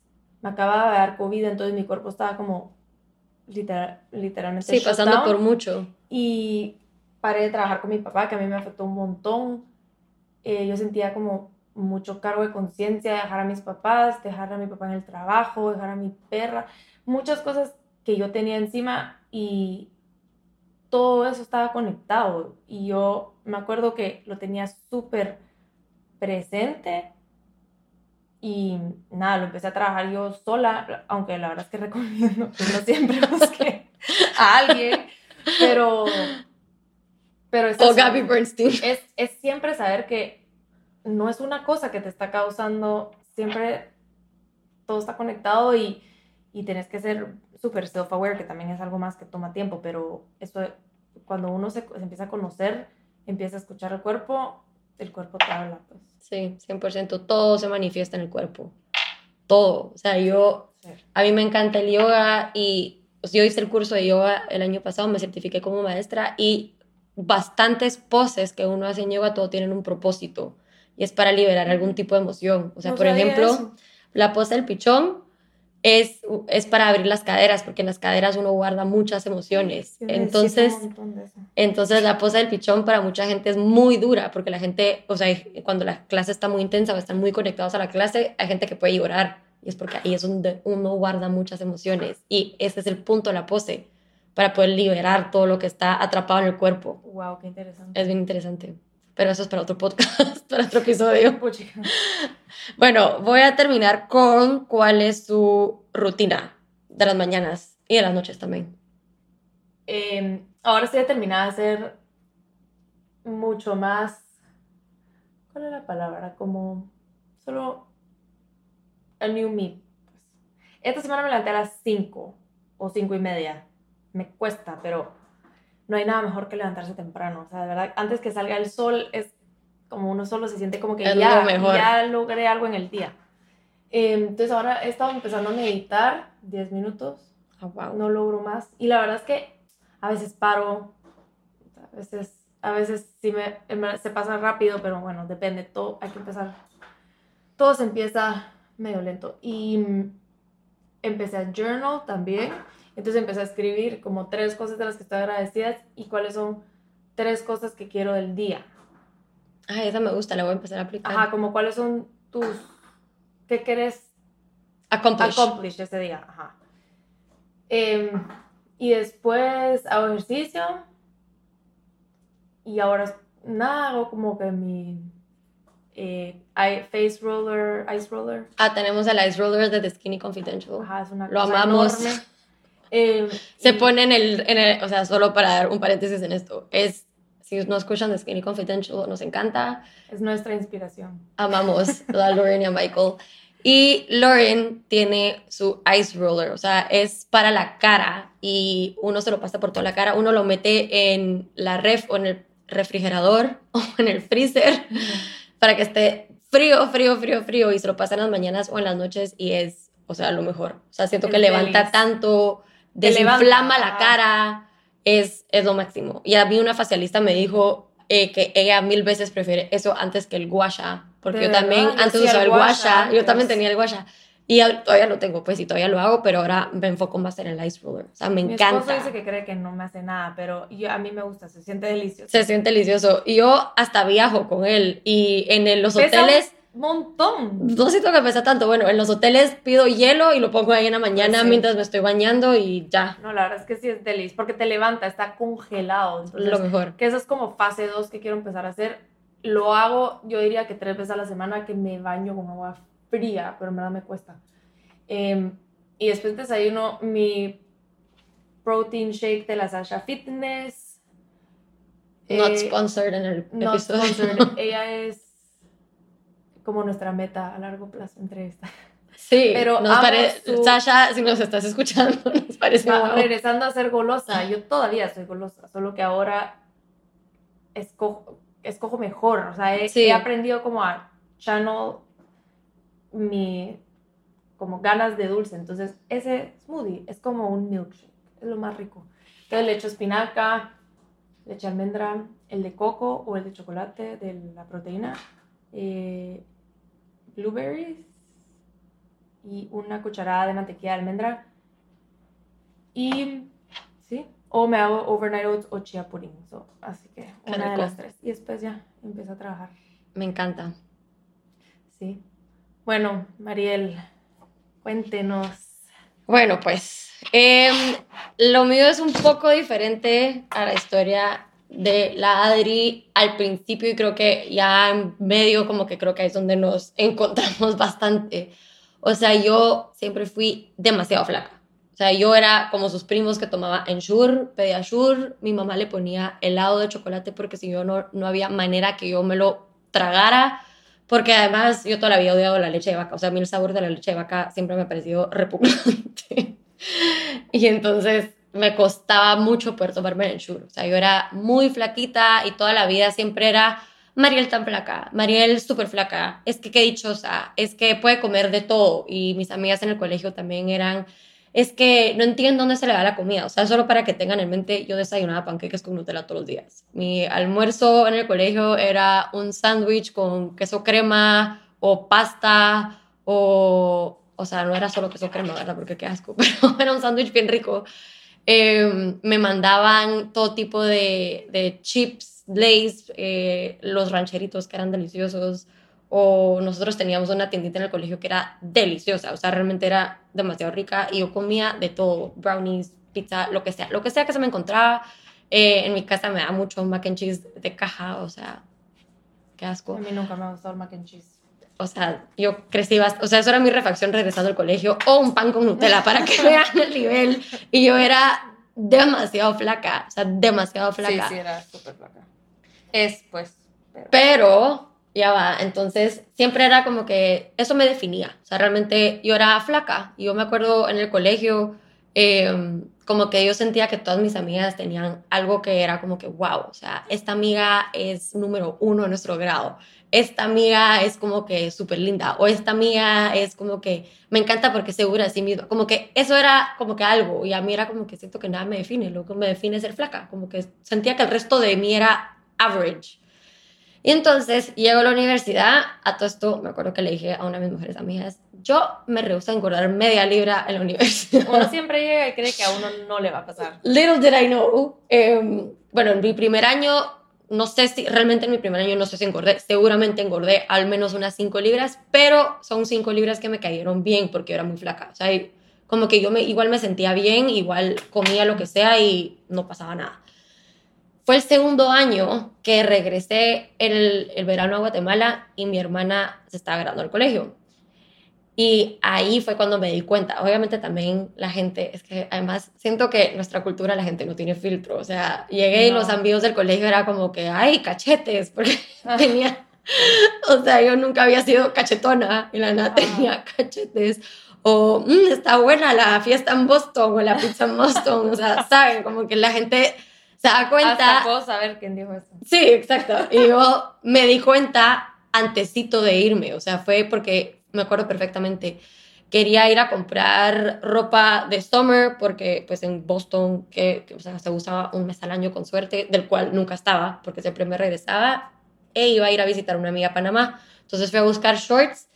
me acababa de dar COVID, entonces mi cuerpo estaba como literal, literalmente... Sí, pasando por mucho. Y paré de trabajar con mi papá, que a mí me afectó un montón. Eh, yo sentía como mucho cargo de conciencia, dejar a mis papás, dejar a mi papá en el trabajo, dejar a mi perra, muchas cosas que yo tenía encima y todo eso estaba conectado y yo me acuerdo que lo tenía súper presente y nada, lo empecé a trabajar yo sola, aunque la verdad es que recomiendo que no siempre busque a alguien, pero... pero es, o Gabby Bernstein. Es, es siempre saber que no es una cosa que te está causando, siempre todo está conectado y, y tenés que ser súper self-aware, que también es algo más que toma tiempo, pero eso cuando uno se, empieza a conocer, empieza a escuchar el cuerpo, el cuerpo te habla, pues. Sí, 100%, todo se manifiesta en el cuerpo, todo. O sea, yo, a mí me encanta el yoga y pues, yo hice el curso de yoga el año pasado, me certifiqué como maestra y bastantes poses que uno hace en yoga, todo tienen un propósito y es para liberar algún tipo de emoción. O sea, por ejemplo, la pose del pichón es, es para abrir las caderas, porque en las caderas uno guarda muchas emociones. entonces, entonces la pose del pichón para mucha gente es muy dura, porque la gente, o sea, cuando la clase está muy intensa o están muy conectados a la clase, hay gente que puede llorar. Y es porque ahí es donde uno guarda muchas emociones. Y ese es el punto de la pose, para poder liberar todo lo que está atrapado en el cuerpo. Wow, qué interesante. Es bien interesante. Pero eso es para otro podcast, para otro episodio. bueno, voy a terminar con cuál es su rutina de las mañanas y de las noches también. Em, ahora estoy determinada a hacer mucho más. ¿Cuál es la palabra? Como solo el new me. Pues. Esta semana me levanté a las 5 o 5 y media. Me cuesta, pero no hay nada mejor que levantarse temprano. O sea, de verdad, antes que salga el sol es como uno solo se siente como que ya, ya logré algo en el día. Em, entonces ahora he estado empezando a meditar 10 minutos. Oh, wow. No logro más. Y la verdad es que a veces paro, a veces, a veces sí me, se pasa rápido, pero bueno, depende. Todo, hay que empezar. Todo se empieza medio lento. Y mm, empecé a journal también Entonces empecé a escribir como tres cosas de las que estoy agradecida y cuáles son tres cosas que quiero del día. Ah, esa me gusta, la voy a empezar a aplicar. Ajá, como cuáles son tus... ¿Qué quieres Accomplish. accomplish ese día? Ajá. Em, y después hago ejercicio. Y ahora nada, hago como que mi eh, face roller, ice roller. Ah, tenemos el Ice Roller de The Skinny Confidential. Ajá, es una Lo cosa amamos. enorme. Em, Se y- pone en el, en el- o sea, solo para dar un paréntesis en esto, es, si no escuchan The Skinny Confidential, nos encanta, Es nuestra inspiración. amamos a Lauren y a Michael. Y Lauren tiene su ice roller, o sea, es para la cara y uno se lo pasa por toda la cara, uno lo mete en la ref o en el refrigerador o en el freezer para que esté frío, frío, frío, frío y se lo pasa en las mañanas o en las noches y es, o sea, lo mejor. O sea, siento Es que levanta delis. tanto, desinflama la cara, es, es lo máximo. Y a mí una facialista me dijo eh, que ella mil veces prefiere eso antes que el guasha, porque ¿De yo también? Yo antes usaba el el gua guasha, sha yo también tenía el guasha. Y todavía lo tengo, pues, y todavía lo hago, pero ahora me enfoco más en el ice roller. O sea, me Mi esposo encanta. dice que cree que no me hace nada, pero yo, a mí me gusta, se siente delicioso. Se siente delicioso. Y yo hasta viajo con él. Y en el- los Pesa hoteles, montón. no siento que pesa tanto. Bueno, en los hoteles pido hielo y lo pongo ahí en la mañana Sí. mientras me estoy bañando y ya, No, la verdad es que sí es delicioso, porque te levanta, está congelado. Entonces, lo mejor. que eso es como fase 2 que quiero empezar a hacer. Lo hago, yo diría que tres veces a la semana que me baño con agua fría, pero en verdad me cuesta. Em, y después desayuno mi protein shake de la Sasha Fitness. Not Eh, sponsored en el not episodio. sponsored. Ella es como nuestra meta a largo plazo entre esta. Sí, Pero nos pare- su- Sasha, si nos estás escuchando, nos parece guau. regresando a ser golosa, yo todavía soy golosa, solo que ahora escojo, escojo mejor, o sea, he, Sí. he aprendido como a channel mi como ganas de dulce, entonces ese smoothie es como un milkshake, es lo más rico. Entonces le echo espinaca, le echo almendra, el de coco o el de chocolate de la proteína, eh, blueberries y una cucharada de mantequilla de almendra y sí, o me hago overnight oats o chia pudding. so, así que una de las tres. Y después ya empiezo a trabajar. Me encanta. Sí. Bueno, Mariel, cuéntenos. Bueno, pues em, lo mío es un poco diferente a la historia de la Adri al principio y creo que ya en medio como que creo que es donde nos encontramos bastante. O sea, yo siempre fui demasiado flaca. O sea, yo era como sus primos que tomaba Ensure, pedía Ensure, mi mamá le ponía helado de chocolate porque si yo no, no había manera que yo me lo tragara, porque además yo toda la vida he odiado la leche de vaca, o sea, a mí el sabor de la leche de vaca siempre me ha parecido repugnante. y entonces me costaba mucho poder tomarme el Ensure. O sea, yo era muy flaquita y toda la vida siempre era Mariel tan flaca, Mariel súper flaca, es que qué dichosa, es que puede comer de todo. Y mis amigas en el colegio también eran, es que no entiendo dónde se le da la comida. O sea, solo para que tengan en mente, yo desayunaba panqueques con Nutella todos los días. Mi almuerzo en el colegio era un sándwich con queso crema o pasta o... O sea, no era solo queso crema, ¿verdad? Porque qué asco, pero era un sándwich bien rico. Eh, me mandaban todo tipo de, de chips, lays, eh, los rancheritos que eran deliciosos, o nosotros teníamos una tiendita en el colegio que era deliciosa, o sea, realmente era demasiado rica y yo comía de todo, brownies, pizza, lo que sea, lo que sea que se me encontraba. Eh, en mi casa me da mucho mac and cheese de caja, o sea, qué A asco. mí nunca me ha gustado el mac and cheese. O sea, yo crecí bastante, o sea, eso era mi refacción regresando al colegio, o un pan con Nutella para que vean el nivel. Y yo era demasiado flaca, o sea, demasiado flaca. Sí, sí, era súper flaca. Es, pues. pero- Pero, ya va, entonces siempre era como que eso me definía. O sea, realmente yo era flaca. Y yo me acuerdo en el colegio, eh, como que yo sentía que todas mis amigas tenían algo que era como que, wow, o sea, esta amiga es número uno en nuestro grado. Esta amiga es como que súper linda. O esta amiga es como que me encanta porque es segura de sí misma. Como que eso era como que algo. Y a mí era como que siento que nada me define. Lo que me define es ser flaca. Como que sentía que el resto de mí era average. Y entonces llego a la universidad, a todo esto me acuerdo que le dije a una de mis mujeres amigas, yo me rehúso a engordar media libra en la universidad. Uno siempre llega y cree que a uno no le va a pasar. Little did I know. Em, bueno, en mi primer año, no sé si, realmente en mi primer año no sé si engordé, seguramente engordé al menos unas 5 libras, pero son 5 libras que me cayeron bien porque era muy flaca. O sea, como que yo me, igual me sentía bien, igual comía lo que sea y no pasaba nada. Fue el segundo año que regresé el, el verano a Guatemala y mi hermana se estaba graduando al colegio. Y ahí fue cuando me di cuenta. Obviamente también la gente, es que además siento que nuestra cultura la gente no tiene filtro. O sea, llegué y los amigos del colegio era como que, ay, cachetes, porque tenía, o sea, yo nunca había sido cachetona y la nada tenía cachetes. O, mmm, está buena la fiesta en Boston o la pizza en Boston. O sea, saben, como que la gente se da cuenta. Hasta puedo saber quién dijo eso. Sí, exacto. Y yo me di cuenta antesito de irme, o sea, fue porque me acuerdo perfectamente. Quería ir a comprar ropa de summer porque pues en Boston que, o sea, se usaba un mes al año con suerte, del cual nunca estaba porque siempre me regresaba e iba a ir a visitar a una amiga a Panamá. Entonces fui a buscar shorts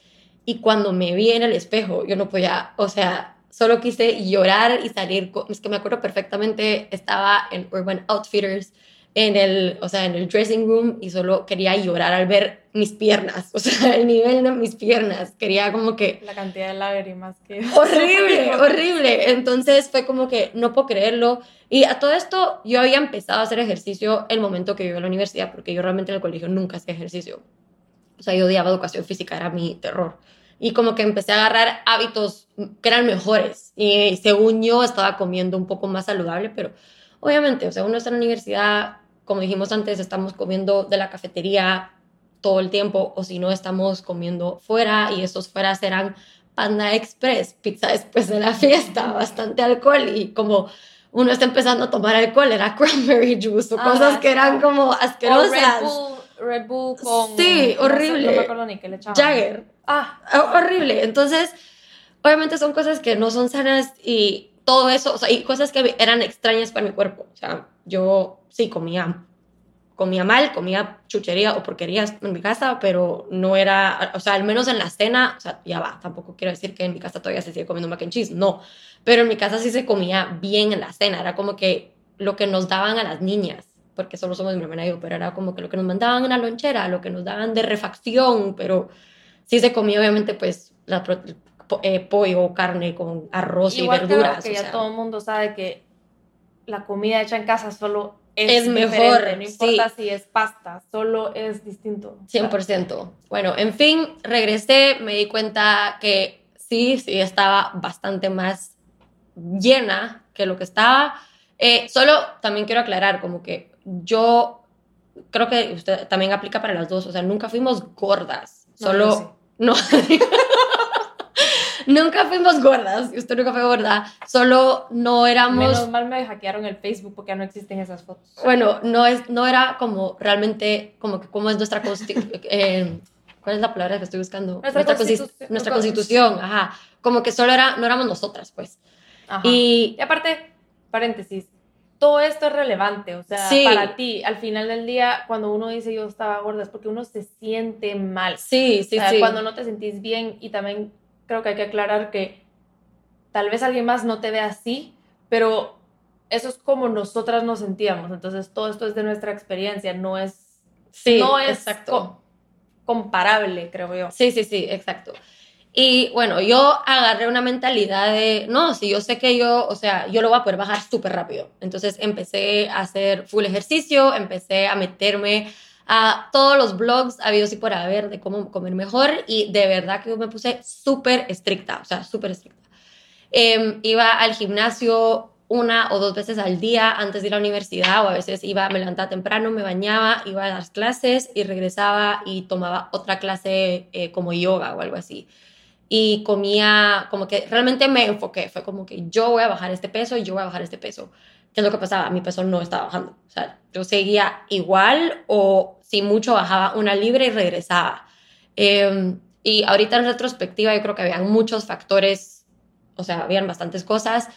y cuando me vi en el espejo yo no podía, o sea, solo quise llorar y salir. Es que me acuerdo perfectamente, estaba en Urban Outfitters, en el, o sea, en el dressing room y solo quería llorar al ver mis piernas, o sea, el nivel de mis piernas. Quería como que... La cantidad de lágrimas que... Horrible, horrible. Entonces fue como que no puedo creerlo. Y a todo esto yo había empezado a hacer ejercicio el momento que yo iba a la universidad, porque yo realmente en el colegio nunca hacía ejercicio. O sea, yo odiaba educación física, era mi terror y como que empecé a agarrar hábitos que eran mejores y según yo estaba comiendo un poco más saludable, pero obviamente, o sea, uno está en la universidad, como dijimos antes, estamos comiendo de la cafetería todo el tiempo o si no estamos comiendo fuera y esos fuera serán Panda Express, pizza después de la fiesta, bastante alcohol y como uno está empezando a tomar alcohol, era cranberry juice o cosas que eran como asquerosas. Red Bull con... Sí, horrible. No, me acuerdo ni qué le echaban. Jagger. Ah. Horrible. Entonces, obviamente son cosas que no son sanas y todo eso, o sea, y cosas que eran extrañas para mi cuerpo. O sea, yo sí comía comía mal, comía chuchería o porquerías en mi casa, pero no era, o sea, al menos en la cena, o sea, ya va, tampoco quiero decir que en mi casa todavía se sigue comiendo mac and cheese, no, pero en mi casa sí se comía bien en la cena, era como que lo que nos daban a las niñas, porque solo somos mi hermana y yo, pero era como que lo que nos mandaban en la lonchera, lo que nos daban de refacción, pero sí se comía obviamente pues la, eh, pollo, carne con arroz y verduras. que ya todo el mundo sabe que la comida hecha en casa solo es, mejor. No importa si es pasta, solo es distinto. 100%. Bueno, en fin, regresé, me di cuenta que sí, sí, estaba bastante más llena que lo que estaba. Eh, solo también quiero aclarar, como que yo creo que usted también aplica para las dos, o sea, nunca fuimos gordas, solo no. nunca fuimos gordas, usted nunca fue gorda, solo no éramos... Menos mal me hackearon el Facebook porque ya no existen esas fotos. Bueno, no, es, no era como realmente, como que cómo es nuestra constitución, eh, ¿cuál es la palabra que estoy buscando? Nuestra, constitución. Nuestra constitución, ajá. Como que solo era, no éramos nosotras, pues. Ajá. Y, y aparte, paréntesis, todo esto es relevante, o sea, para ti, al final del día, cuando uno dice yo estaba gorda, es porque uno se siente mal. Sí, sí, sí. Cuando no te sentís bien, y también creo que hay que aclarar que tal vez alguien más no te ve así, pero eso es como nosotras nos sentíamos. Entonces, todo esto es de nuestra experiencia, no es, sí, no es exacto. comparable, creo yo. Sí, sí, sí, exacto. Y bueno, yo agarré una mentalidad de, no, si yo sé que yo, o sea, yo lo voy a poder bajar súper rápido. Entonces empecé a hacer full ejercicio, empecé a meterme a todos los blogs habidos y por haber de cómo comer mejor y de verdad que yo me puse súper estricta, o sea, súper estricta. Em, iba al gimnasio una o dos veces al día antes de ir a la universidad o a veces iba, me levantaba temprano, me bañaba, iba a las clases y regresaba y tomaba otra clase eh, como yoga o algo así y comía, como que realmente me enfoqué, fue como que yo voy a bajar este peso y yo voy a bajar este peso. ¿Qué es lo que pasaba? Mi peso no estaba bajando. O sea, yo seguía igual o si mucho bajaba una libra y regresaba. Em, y ahorita en retrospectiva yo creo que habían muchos factores, o sea, habían bastantes cosas,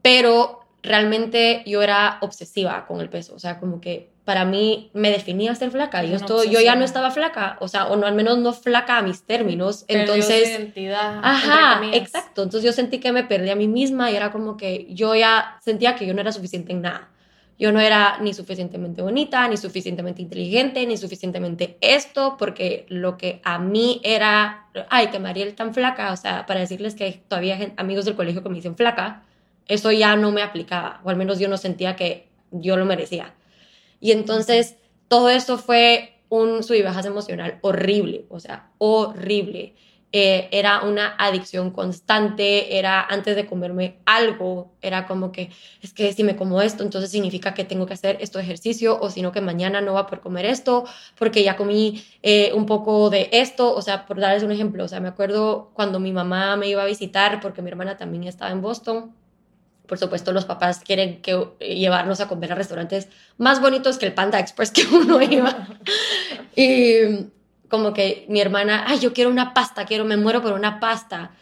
pero realmente yo era obsesiva con el peso. O sea, como que para mí me definía ser flaca. Yo, una estoy, yo ya no estaba flaca, o sea, o no al menos no flaca a mis términos. Perdió su Entonces, identidad, entre ajá, exacto. Entonces yo sentí que me perdí a mí misma y era como que yo ya sentía que yo no era suficiente en nada. Yo no era ni suficientemente bonita, ni suficientemente inteligente, ni suficientemente esto, porque lo que a mí era, ay, que Mariel tan flaca, o sea, para decirles que todavía amigos del colegio que me dicen flaca, eso ya no me aplicaba, o al menos yo no sentía que yo lo merecía. Y entonces todo eso fue un sub emocional horrible, o sea, horrible. Eh, era una adicción constante, era antes de comerme algo, era como que, es que si me como esto, entonces significa que tengo que hacer esto ejercicio, o sino que mañana no va a poder comer esto, porque ya comí eh, un poco de esto, o sea, por darles un ejemplo, o sea, me acuerdo cuando mi mamá me iba a visitar, porque mi hermana también estaba en Boston, por supuesto, los papás quieren que, eh, llevarnos a comer a restaurantes más bonitos que el Panda Express que uno iba. y como que mi hermana, ay, yo quiero una pasta, quiero, me muero por una pasta.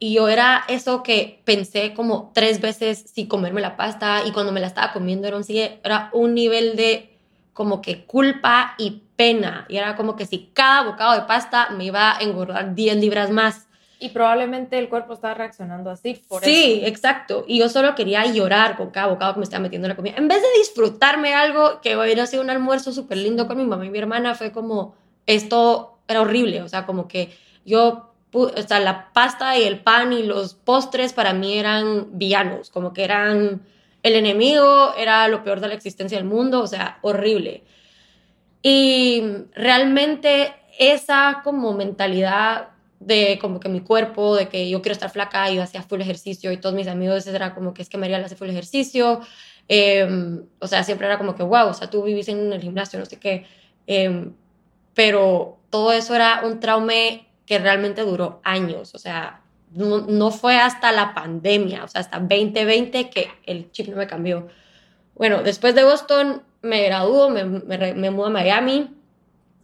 Y yo era eso que pensé como tres veces si comerme la pasta y cuando me la estaba comiendo era un, era un nivel de como que culpa y pena. Y era como que si cada bocado de pasta me iba a engordar 10 libras más. Y probablemente el cuerpo está reaccionando así por sí, eso. exacto. Y yo solo quería llorar con cada bocado que me estaba metiendo en la comida. En vez de disfrutarme algo que hubiera sido un almuerzo súper lindo con mi mamá y mi hermana, fue como, esto era horrible. O sea, como que yo, o sea, la pasta y el pan y los postres para mí eran villanos, como que eran el enemigo, era lo peor de la existencia del mundo, o sea, horrible. Y realmente esa como mentalidad de como que mi cuerpo, de que yo quiero estar flaca yo hacía full ejercicio y todos mis amigos era como que es que María le hace full ejercicio. Eh, o sea, siempre era como que, wow, o sea, tú vivís en el gimnasio, no sé qué. Eh, pero todo eso era un trauma que realmente duró años, o sea, no, fue hasta la pandemia, o sea, hasta 2020 que el chip no me cambió. Bueno, después de Boston me graduó, me, me, me mudo a Miami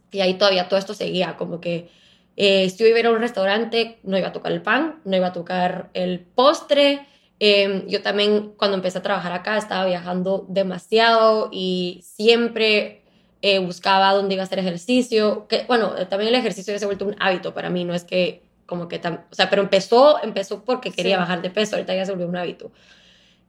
y ahí todavía todo esto seguía, como que eh, si yo iba a ir a un restaurante, no iba a tocar el pan, no iba a tocar el postre. Eh, yo también cuando empecé a trabajar acá estaba viajando demasiado y siempre eh, buscaba dónde iba a hacer ejercicio. Que, bueno, eh, también el ejercicio ya se ha vuelto un hábito para mí, no es que como que, tam- o sea, pero empezó, empezó porque quería Sí. bajar de peso, ahorita ya se volvió un hábito.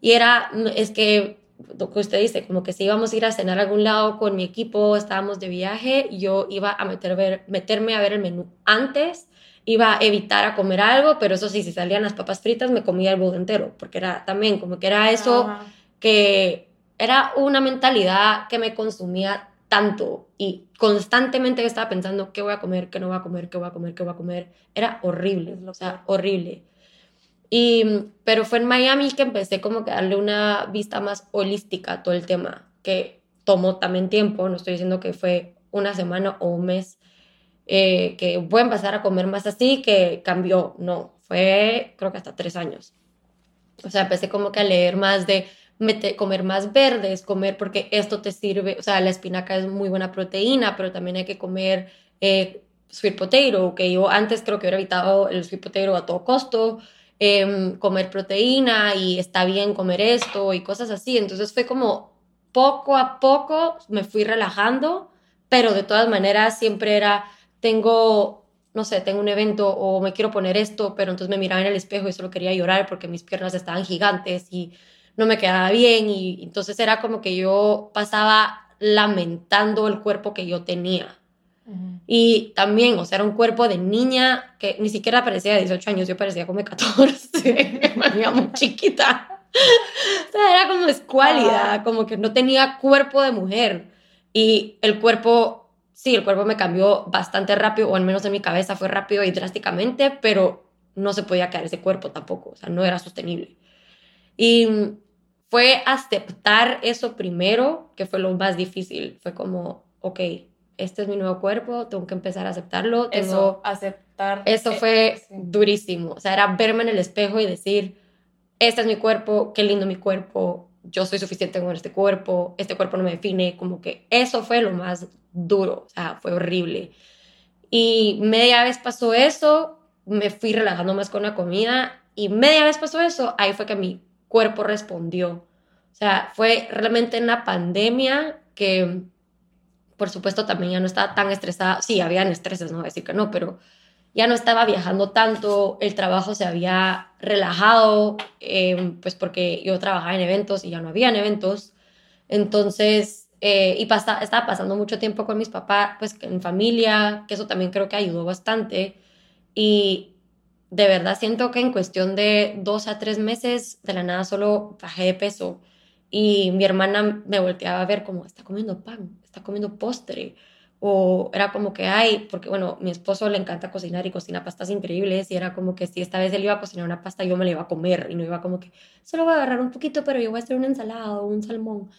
Y era, es que, lo que usted dice, como que si íbamos a ir a cenar a algún lado con mi equipo, estábamos de viaje, yo iba a meter, ver, meterme a ver el menú antes, iba a evitar a comer algo, pero eso sí, si salían las papas fritas, me comía el bowl entero, porque era también como que era eso Ajá. que era una mentalidad que me consumía tanto y constantemente yo estaba pensando qué voy a comer, qué no voy a comer, qué voy a comer, qué voy a comer. Era horrible, o sea, horrible. Y, pero fue en Miami que empecé como que a darle una vista más holística a todo el tema, que tomó también tiempo, no estoy diciendo que fue una semana o un mes, eh, que voy a empezar a comer más así, que cambió, no, fue creo que hasta tres años. O sea, empecé como que a leer más de mete- comer más verdes, comer porque esto te sirve, o sea, la espinaca es muy buena proteína, pero también hay que comer eh, sweet potato, que yo antes creo que hubiera evitado el sweet potato a todo costo, em, comer proteína y está bien comer esto y cosas así. Entonces fue como poco a poco me fui relajando, pero de todas maneras siempre era, tengo, no sé, tengo un evento o me quiero poner esto, pero entonces me miraba en el espejo y solo quería llorar porque mis piernas estaban gigantes y no me quedaba bien y entonces era como que yo pasaba lamentando el cuerpo que yo tenía. Y también, o sea, era un cuerpo de niña que ni siquiera parecía de 18 años, yo parecía como de 14, me muy chiquita. O sea, era como escuálida, Ah. como que no tenía cuerpo de mujer. Y el cuerpo, sí, el cuerpo me cambió bastante rápido, o al menos en mi cabeza fue rápido y drásticamente, pero no se podía quedar ese cuerpo tampoco, o sea, no era sostenible. Y fue aceptar eso primero, que fue lo más difícil. Fue como, ok, este es mi nuevo cuerpo, tengo que empezar a aceptarlo. Tengo... Eso, aceptar. Eso fue sí. durísimo. O sea, era verme en el espejo y decir, este es mi cuerpo, qué lindo mi cuerpo, yo soy suficiente con este cuerpo, este cuerpo no me define. Como que eso fue lo más duro. O sea, fue horrible. Y media vez pasó eso, me fui relajando más con la comida y media vez pasó eso, ahí fue que mi cuerpo respondió. O sea, fue realmente en la pandemia que por supuesto, también ya no estaba tan estresada. Sí, habían estreses, no voy decir que no, pero ya no estaba viajando tanto, el trabajo se había relajado, em, pues porque yo trabajaba en eventos y ya no habían eventos. Entonces, eh, y pasa, estaba pasando mucho tiempo con mis papás, pues en familia, que eso también creo que ayudó bastante. Y de verdad siento que en cuestión de dos a tres meses, de la nada solo bajé de peso. Y mi hermana me volteaba a ver como, está comiendo pan, está comiendo postre o era como que, ay, porque bueno, mi esposo le encanta cocinar y cocina pastas increíbles y era como que si esta vez él iba a cocinar una pasta, yo me la iba a comer y no iba como que, solo voy a agarrar un poquito, pero yo voy a hacer una ensalada un salmón.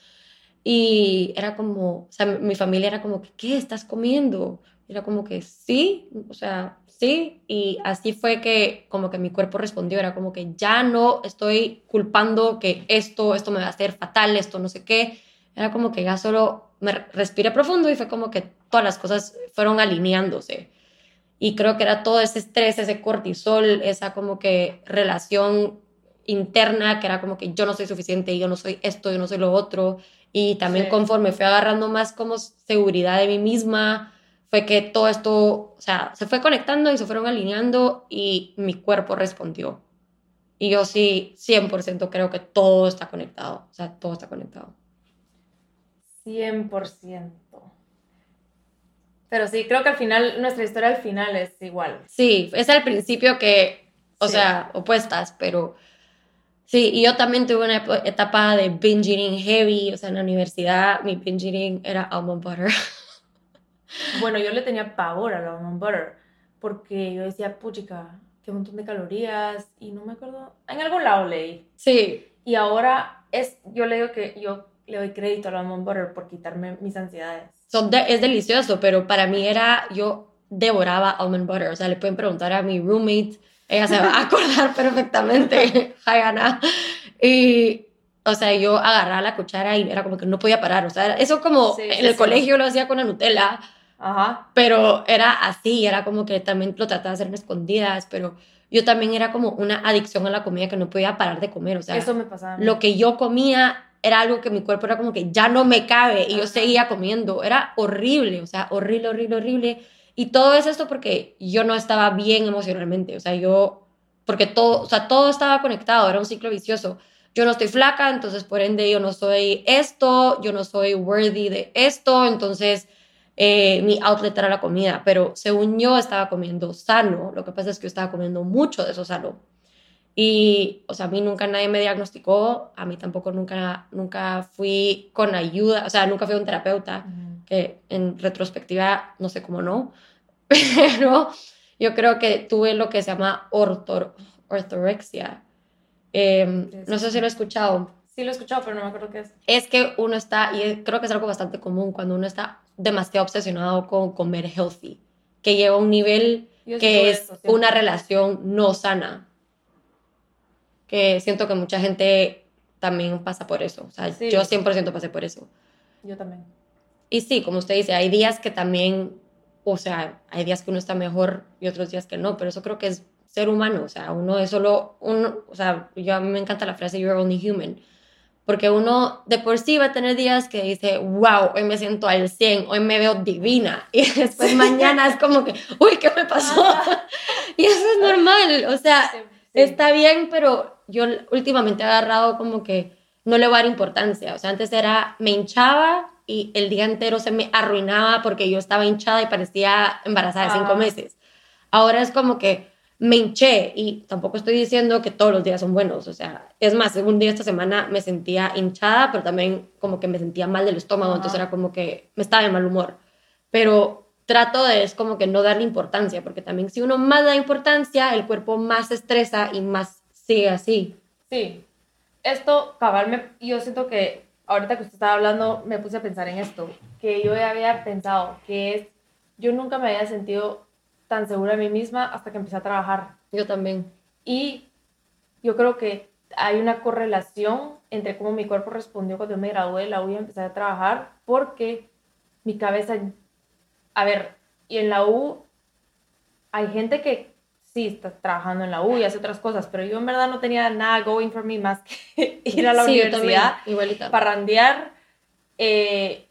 Y era como, o sea, mi familia era como que, ¿qué estás comiendo? era como que, sí, o sea, sí. Y así fue que como que mi cuerpo respondió, era como que ya no estoy culpando que esto, esto me va a hacer fatal, esto no sé qué. Era como que ya solo me respiré profundo y fue como que todas las cosas fueron alineándose. Y creo que era todo ese estrés, ese cortisol, esa como que relación interna, que era como que yo no soy suficiente, yo no soy esto, yo no soy lo otro. Y también conforme fui agarrando más como seguridad de mí misma, fue que todo esto, o sea, se fue conectando y se fueron alineando y mi cuerpo respondió. Y yo sí, 100% creo que todo está conectado, o sea, todo está conectado. 100%. Pero sí, creo que al final, nuestra historia al final es igual. Sí, es al principio que, o sea, opuestas, pero sí, y yo también tuve una etapa de binge eating heavy, o sea, en la universidad mi binge eating era almond butter. Bueno, yo le tenía pavor al almond butter, porque yo decía, puchica, qué montón de calorías, y no me acuerdo, en algún lado leí. Sí. Y ahora es, yo le digo que yo le doy crédito al almond butter por quitarme mis ansiedades. Son es delicioso, pero para mí era, yo devoraba almond butter. O sea, le pueden preguntar a mi roommate, ella se va a acordar perfectamente. Hi, Ana. Y, o sea, yo agarraba la cuchara y era como que no podía parar. O sea, eso como en el colegio lo hacía con la Nutella. Ajá. Pero era así, era como que también lo trataba de hacer en escondidas, pero yo también era como una adicción a la comida que no podía parar de comer. O sea, eso me pasaba. Lo que yo comía era algo que mi cuerpo era como que ya no me cabe y yo seguía comiendo. Era horrible, o sea, horrible, horrible, horrible. Y todo es esto porque yo no estaba bien emocionalmente, o sea, yo, porque todo, o sea, todo estaba conectado, era un ciclo vicioso. Yo no estoy flaca, entonces por ende yo no soy esto, yo no soy worthy de esto, entonces eh, mi outlet era la comida, pero según yo estaba comiendo sano, lo que pasa es que yo estaba comiendo mucho de eso sano. Y, o sea, a mí nunca nadie me diagnosticó, a mí tampoco nunca, nunca fui con ayuda, o sea, nunca fui a un terapeuta, que en retrospectiva no sé cómo no, pero yo creo que tuve lo que se llama ortor ortorexia. Em, no sé si lo he escuchado. Sí lo he escuchado, pero no me acuerdo qué es. Es que uno está, y creo que es algo bastante común, cuando uno está demasiado obsesionado con comer healthy, que llega a un nivel que es una relación no sana que siento que mucha gente también pasa por eso. O sea, yo 100% pasé por eso. Yo también. Y sí, como usted dice, hay días que también, o sea, hay días que uno está mejor y otros días que no, pero eso creo que es ser humano, o sea, uno es solo, uno, o sea, yo a mí me encanta la frase you're only human, porque uno de por sí va a tener días que dice, wow, hoy me siento al 100, hoy me veo divina, y después mañana es como que, uy, ¿qué me pasó? y eso es normal, o sea, está bien, pero yo últimamente he agarrado como que no le voy a dar importancia. O sea, antes era, me hinchaba y el día entero se me arruinaba porque yo estaba hinchada y parecía embarazada de cinco ah. meses. Ahora es como que me hinché y tampoco estoy diciendo que todos los días son buenos. O sea, es más, un día esta semana me sentía hinchada, pero también como que me sentía mal del estómago, entonces era como que me estaba de mal humor. Pero trato de es como que no darle importancia, porque también si uno más da importancia, el cuerpo más se estresa y más Sí, así. Sí. Esto, cabal, yo siento que ahorita que usted estaba hablando, me puse a pensar en esto, que yo había pensado, que es, yo nunca me había sentido tan segura de mí misma hasta que empecé a trabajar. Yo también. Y yo creo que hay una correlación entre cómo mi cuerpo respondió cuando yo me gradué de la U y empecé a trabajar, porque mi cabeza, a ver, y en la U hay gente que sí, está trabajando en la U y hace otras cosas, pero yo en verdad no tenía nada going for me más que ir a la universidad, igualita. parrandear. Eh,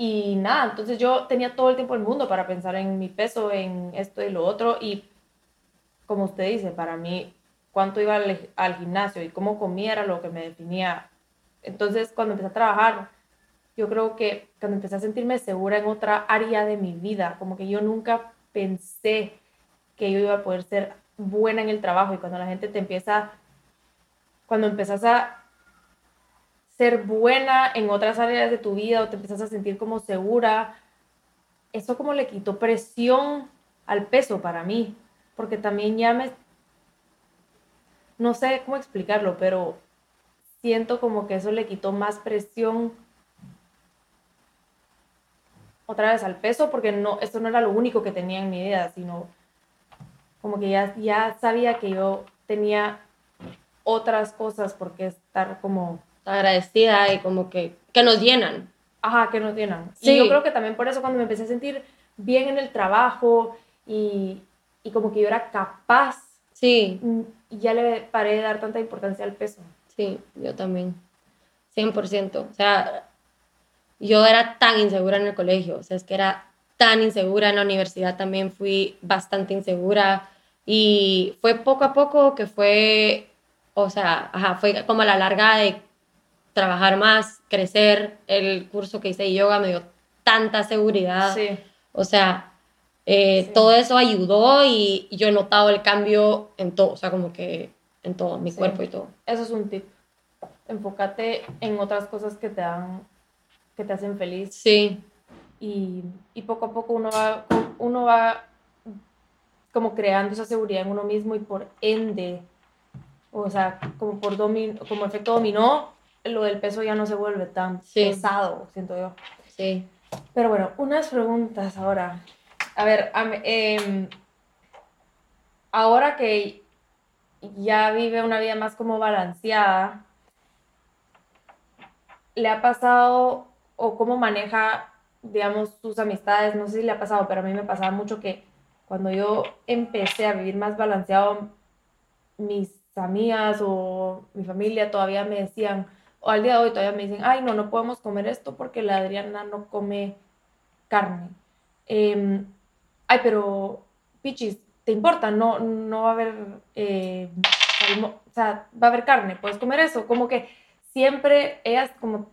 y nada, entonces yo tenía todo el tiempo del mundo para pensar en mi peso, en esto y lo otro. Y como usted dice, para mí, cuánto iba al, al gimnasio y cómo comía era lo que me definía. Entonces, cuando empecé a trabajar, yo creo que cuando empecé a sentirme segura en otra área de mi vida, como que yo nunca pensé que yo iba a poder ser buena en el trabajo y cuando la gente te empieza, cuando empezás a ser buena en otras áreas de tu vida o te empiezas a sentir como segura, eso como le quitó presión al peso para mí, porque también ya me, no sé cómo explicarlo, pero siento como que eso le quitó más presión otra vez al peso, porque no, esto no era lo único que tenía en mi vida, sino como que ya, ya sabía que yo tenía otras cosas por qué estar como agradecida y como que, que nos llenan. Ajá, que nos llenan. Sí. Y yo creo que también por eso cuando me empecé a sentir bien en el trabajo y, y como que yo era capaz, sí. Mm, ya le paré de dar tanta importancia al peso. Sí, yo también. 100%. O sea, yo era tan insegura en el colegio, o sea, es que era tan insegura en la universidad también fui bastante insegura y fue poco a poco que fue, o sea, ajá, fue como a la larga de trabajar más, crecer, el curso que hice de yoga me dio tanta seguridad, sí. o sea, eh, sí. todo eso ayudó y, yo he notado el cambio en todo, o sea, como que en todo, mi sí. cuerpo y todo. Eso es un tip. Enfócate en otras cosas que te dan que te hacen feliz. Sí. Y, y, poco a poco uno va, uno va como creando esa seguridad en uno mismo y por ende, o sea, como por domin, como efecto dominó, lo del peso ya no se vuelve tan sí. pesado, siento yo. Sí. Pero bueno, unas preguntas ahora. A ver, eh, ahora que ya vive una vida más como balanceada, ¿le ha pasado o cómo maneja, digamos, sus amistades, no sé si le ha pasado, pero a mí me pasaba mucho que cuando yo empecé a vivir más balanceado, mis amigas o mi familia todavía me decían, o al día de hoy todavía me dicen, ay, no, no podemos comer esto porque la Adriana no come carne. Eh, ay, pero, Pichis, ¿te importa? No, no va a haber, eh, o sea, va a haber carne, puedes comer eso. Como que siempre ellas como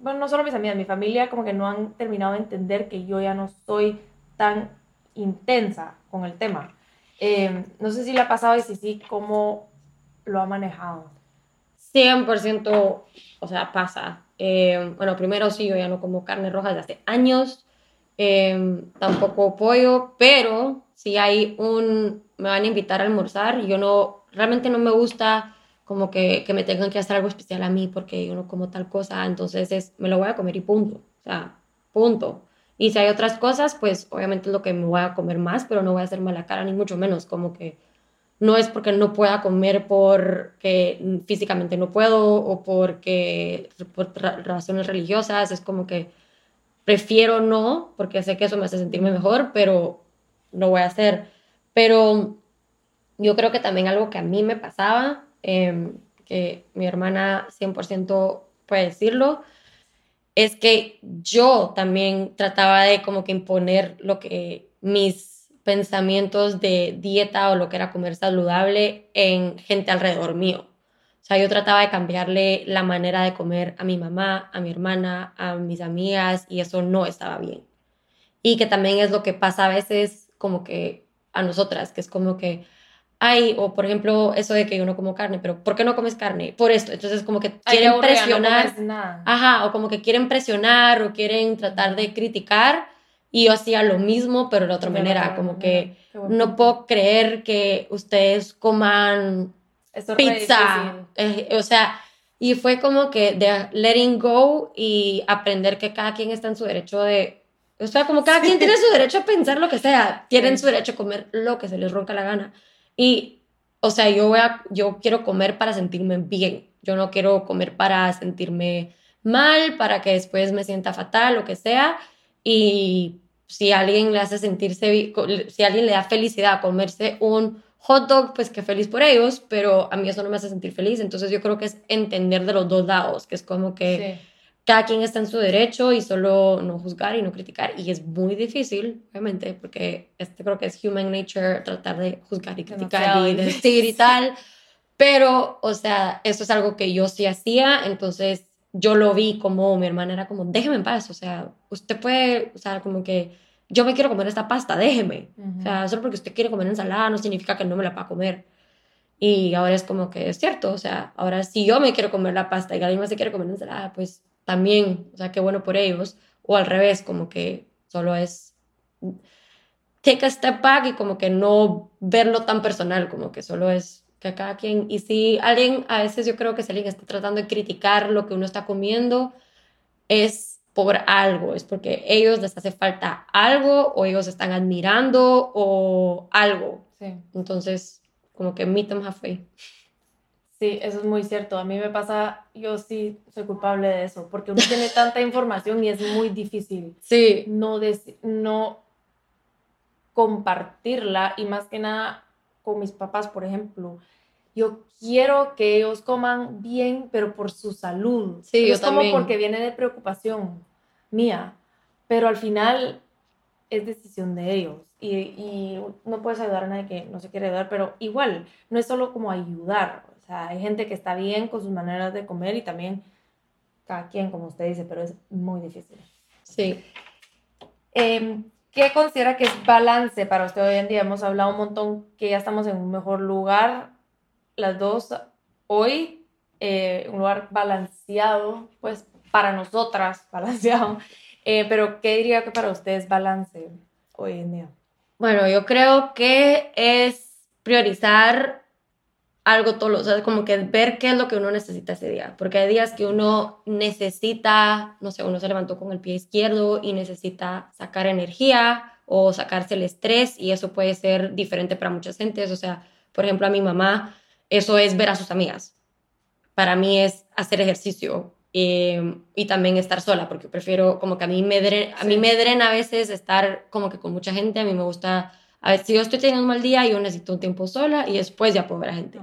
bueno, no solo mis amigas, mi familia como que no han terminado de entender que yo ya no soy tan intensa con el tema. Eh, no sé si le ha pasado y si sí, ¿cómo lo ha manejado? 100%, o sea, pasa. Eh, bueno, primero sí, yo ya no como carne roja desde hace años, eh, tampoco pollo, pero si hay un, me van a invitar a almorzar yo no, realmente no me gusta como que, que, me tengan que hacer algo especial a mí porque yo no como tal cosa, entonces es, me lo voy a comer y punto, o sea, punto. Y si hay otras cosas, pues obviamente es lo que me voy a comer más, pero no voy a hacer mala cara ni mucho menos, como que no es porque no pueda comer porque físicamente no puedo o porque por razones religiosas, es como que prefiero no, porque sé que eso me hace sentirme mejor, pero no voy a hacer. Pero yo creo que también algo que a mí me pasaba eh, que mi hermana 100% puede decirlo, es que yo también trataba de como que imponer lo que mis pensamientos de dieta o lo que era comer saludable en gente alrededor mío. O sea, yo trataba de cambiarle la manera de comer a mi mamá, a mi hermana, a mis amigas y eso no estaba bien. Y que también es lo que pasa a veces como que a nosotras, que es como que, ay, o por ejemplo, eso de que yo no como carne, pero ¿por qué no comes carne? Por esto. Entonces, como que quieren presionar. No ajá, o como que quieren presionar o quieren tratar de criticar. Y yo hacía lo mismo, pero de otra de manera. Como que no puedo creer que ustedes coman Eso pizza. Eh, o sea, y fue como que de letting go y aprender que cada quien está en su derecho de. O sea, como cada sí. quien tiene su derecho a pensar lo que sea. Tienen sí. su derecho a comer lo que se les ronca la gana. Y, o sea, yo, voy a, yo quiero comer para sentirme bien. Yo no quiero comer para sentirme mal, para que después me sienta fatal, lo que sea. Y si alguien le hace sentirse, si alguien le da felicidad a comerse un hot dog, pues qué feliz por ellos, pero a mí eso no me hace sentir feliz. Entonces yo creo que es entender de los dos lados, que es como que... Sí cada quien está en su derecho y solo no juzgar y no criticar. Y es muy difícil, obviamente, porque este creo que es human nature tratar de juzgar y criticar y decir y tal. Pero, o sea, eso es algo que yo sí hacía, entonces yo lo vi como mi hermana era como, déjeme en paz, o sea, usted puede, o sea, como que yo me quiero comer esta pasta, déjeme. O sea, solo porque usted quiere comer ensalada no significa que no me la va a comer. Y ahora es como que es cierto, o sea, ahora si yo me quiero comer la pasta y alguien más se quiere comer ensalada, pues también, o sea, qué bueno por ellos. O al revés, como que solo es take a step back y como que no verlo tan personal, como que solo es que cada quien, y si alguien, a veces yo creo que si alguien está tratando de criticar lo que uno está comiendo, es por algo, es porque ellos les hace falta algo o ellos están admirando o algo. Sí. Entonces, como que meet them halfway. Sí, eso es muy cierto. A mí me pasa, yo sí soy culpable de eso, porque uno tiene tanta información y es muy difícil sí. no, no compartirla y más que nada con mis papás, por ejemplo. Yo quiero que ellos coman bien, pero por su salud. Sí, es como porque viene de preocupación mía, pero al final es decisión de ellos. Y, y, no puedes ayudar a nadie que no se quiere ayudar, pero igual, no es solo como ayudar. O sea, hay gente que está bien con sus maneras de comer y también cada quien, como usted dice, pero es muy difícil. Sí. Eh, ¿Qué considera que es balance para usted hoy en día? Hemos hablado un montón que ya estamos en un mejor lugar, las dos hoy, eh, un lugar balanceado, pues para nosotras, balanceado. Eh, pero, ¿qué diría que para usted es balance hoy en día? Bueno, yo creo que es priorizar algo todos o sea, como que ver qué es lo que uno necesita ese día, porque hay días que uno necesita, no sé, uno se levantó con el pie izquierdo y necesita sacar energía o sacarse el estrés y eso puede ser diferente para muchas gentes, o sea, por ejemplo, a mi mamá, eso es ver a sus amigas. Para mí es hacer ejercicio em, y también estar sola, porque prefiero como que a mí me drena, a mí me drena a veces estar como que con mucha gente, a mí me gusta a ver, si yo estoy teniendo un mal día, yo necesito un tiempo sola y después ya puedo ver a gente.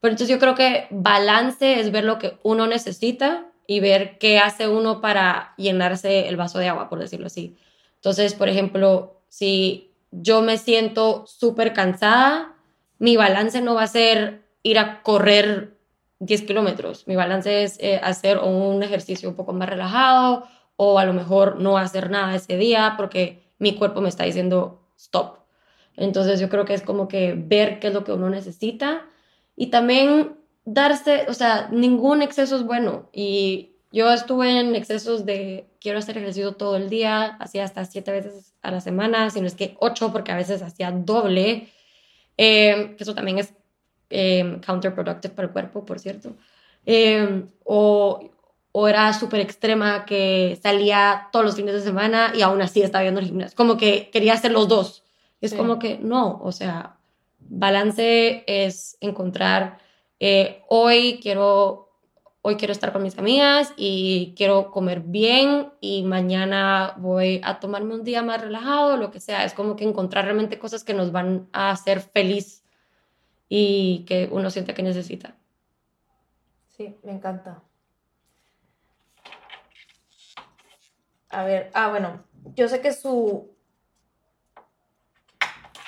Pero entonces yo creo que balance es ver lo que uno necesita y ver qué hace uno para llenarse el vaso de agua, por decirlo así. Entonces, por ejemplo, si yo me siento súper cansada, mi balance no va a ser ir a correr 10 kilómetros. Mi balance es eh, hacer un ejercicio un poco más relajado o a lo mejor no hacer nada ese día porque mi cuerpo me está diciendo stop. Entonces yo creo que es como que ver qué es lo que uno necesita y también darse, o sea, ningún exceso es bueno. Y yo estuve en excesos de quiero hacer ejercicio todo el día, hacía hasta siete veces a la semana, si no es que ocho, porque a veces hacía doble, que eso también es eh, counterproductive para el cuerpo, por cierto. Eh, o, o era súper extrema que salía todos los fines de semana y aún así estaba viendo el gimnasio. Como que quería hacer los dos. Es como que no, o sea, balance es encontrar, eh, hoy quiero hoy quiero estar con mis amigas y quiero comer bien y mañana voy a tomarme un día más relajado, lo que sea. Es como que encontrar realmente cosas que nos van a hacer feliz y que uno siente que necesita. Sí, me encanta. A ver, ah, bueno, yo sé que su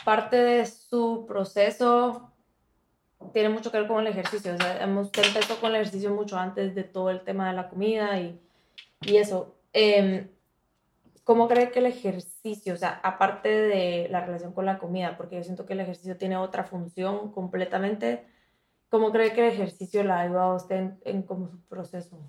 parte de su proceso tiene mucho que ver con el ejercicio. O sea, usted empezó con el ejercicio mucho antes de todo el tema de la comida y, y eso. Eh, ¿Cómo cree que el ejercicio, o sea, aparte de la relación con la comida, porque yo siento que el ejercicio tiene otra función completamente, ¿cómo cree que el ejercicio la ha ayudado a usted en, como su proceso?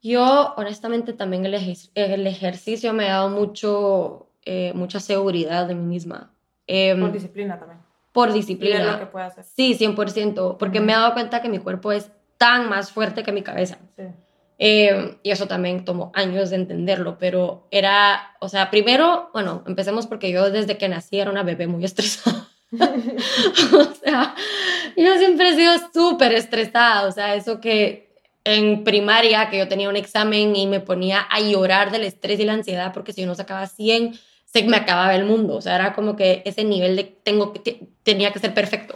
Yo, honestamente, también el, el ejercicio me ha dado mucho, eh, mucha seguridad de mí misma. Em, por disciplina también. Por disciplina. lo que puede hacer. Sí, 100%, porque me he dado cuenta que mi cuerpo es tan más fuerte que mi cabeza. Sí. Em, y eso también tomó años de entenderlo, pero era, o sea, primero, bueno, empecemos porque yo desde que nací era una bebé muy estresada. o sea, yo siempre he sido súper estresada, o sea, eso que en primaria, que yo tenía un examen y me ponía a llorar del estrés y la ansiedad porque si yo no sacaba 100, se me acababa el mundo, o sea, era como que ese nivel de tengo que tenía que ser perfecto.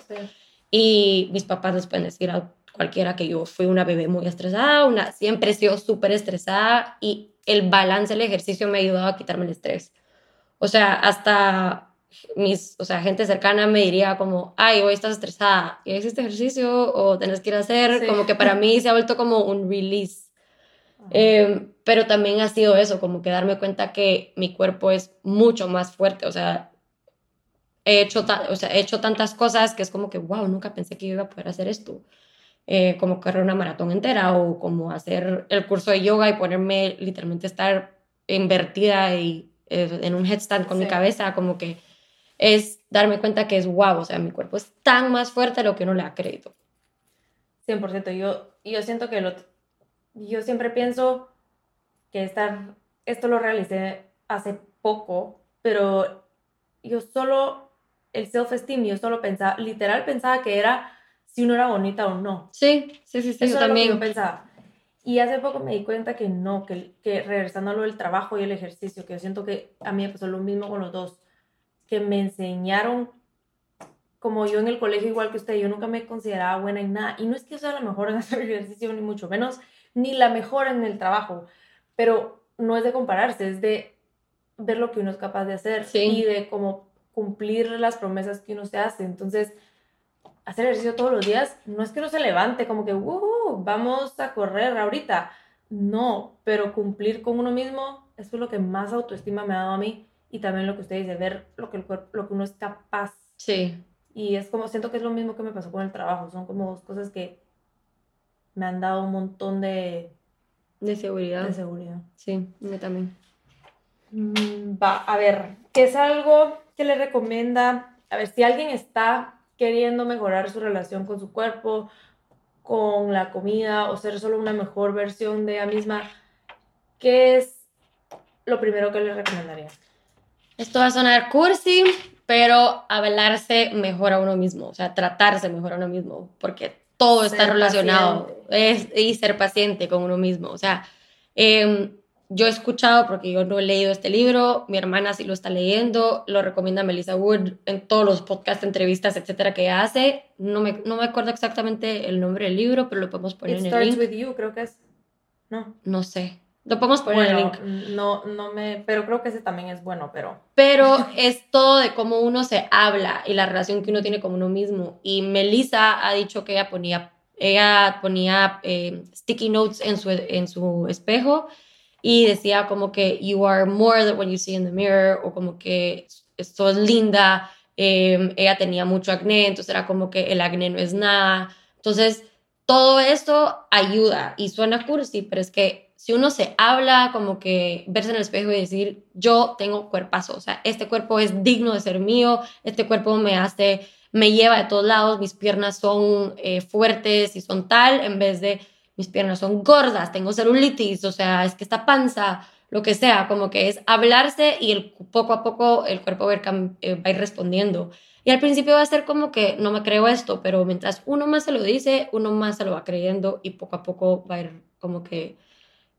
Y mis papás les pueden decir cualquiera que yo fui una bebé muy estresada, una, siempre he sido súper estresada y el balance del ejercicio me ha ayudado a quitarme el estrés. O sea, hasta mis, o sea, gente cercana me diría como, ay, hoy estás estresada, ¿y hiciste ejercicio o tenés que ir a hacer? Como que para mí se ha vuelto como un release. Eh, pero también ha sido eso, como que darme cuenta que mi cuerpo es mucho más fuerte, o sea, he hecho, o sea, he hecho tantas cosas que es como que, wow, nunca pensé que iba a poder hacer esto. Eh, como correr una maratón entera o como hacer el curso de yoga y ponerme literalmente estar invertida y, eh, en un headstand con mi cabeza, como que es darme cuenta que es wow, o sea, mi cuerpo es tan más fuerte de lo que uno le ha creído. 100%, yo, yo siento que lo, yo siempre pienso que estar, esto lo realicé hace poco, pero yo solo, el self-esteem, yo solo pensaba, literal pensaba que era si uno era bonita o no. Sí, sí, sí, sí Eso yo también. Lo que yo pensaba. Y hace poco me di cuenta que no, que, que regresando a lo del trabajo y el ejercicio, que yo siento que a mí me pasó lo mismo con los dos, que me enseñaron, como yo en el colegio, igual que usted, yo nunca me consideraba buena en nada. Y no es que yo sea la mejor en hacer ejercicio, ni mucho menos, ni la mejor en el trabajo, pero no es de compararse, es de ver lo que uno es capaz de hacer y de cómo cumplir las promesas que uno se hace. Entonces, hacer ejercicio todos los días no es que uno se levante como que, vamos a correr ahorita. No, pero cumplir con uno mismo, eso es lo que más autoestima me ha dado a mí y también lo que usted dice, ver lo que, el cuerpo, lo que uno es capaz. Sí. Y es como, siento que es lo mismo que me pasó con el trabajo, son como dos cosas que me han dado un montón de... De seguridad. De seguridad. Sí, yo también. Mm, va, a ver, ¿qué es algo que le recomienda? A ver, si alguien está queriendo mejorar su relación con su cuerpo, con la comida o ser solo una mejor versión de ella misma, ¿qué es lo primero que le recomendaría? Esto va a sonar cursi, pero hablarse mejor a uno mismo, o sea, tratarse mejor a uno mismo, porque todo está relacionado es, y ser paciente con uno mismo. O sea, em, yo he escuchado, porque yo no he leído este libro, mi hermana sí lo está leyendo, lo recomienda Melissa Wood en todos los podcasts, entrevistas, etcétera, que hace. No me, no me acuerdo exactamente el nombre del libro, pero lo podemos poner en el link. With You, creo que es. No. No sé. Lo podemos poner en el link. No, no me, pero creo que ese también es bueno, pero. Pero es todo de cómo uno se habla y la relación que uno tiene con uno mismo. Y Melissa ha dicho que ella ponía, ella ponía eh, sticky notes en su, en su espejo y decía como que you are more than what you see in the mirror o como que sos linda. Eh, ella tenía mucho acné, entonces era como que el acné no es nada. Entonces, todo esto ayuda y suena cursi, pero es que si uno se habla, como que verse en el espejo y decir, yo tengo cuerpazo, o sea, este cuerpo es digno de ser mío, este cuerpo me hace, me lleva de todos lados, mis piernas son eh, fuertes y son tal, en vez de mis piernas son gordas, tengo celulitis, o sea, es que esta panza, lo que sea, como que es hablarse y el, poco a poco el cuerpo va a, ir, eh, va a ir respondiendo. Y al principio va a ser como que no me creo esto, pero mientras uno más se lo dice, uno más se lo va creyendo y poco a poco va a ir como que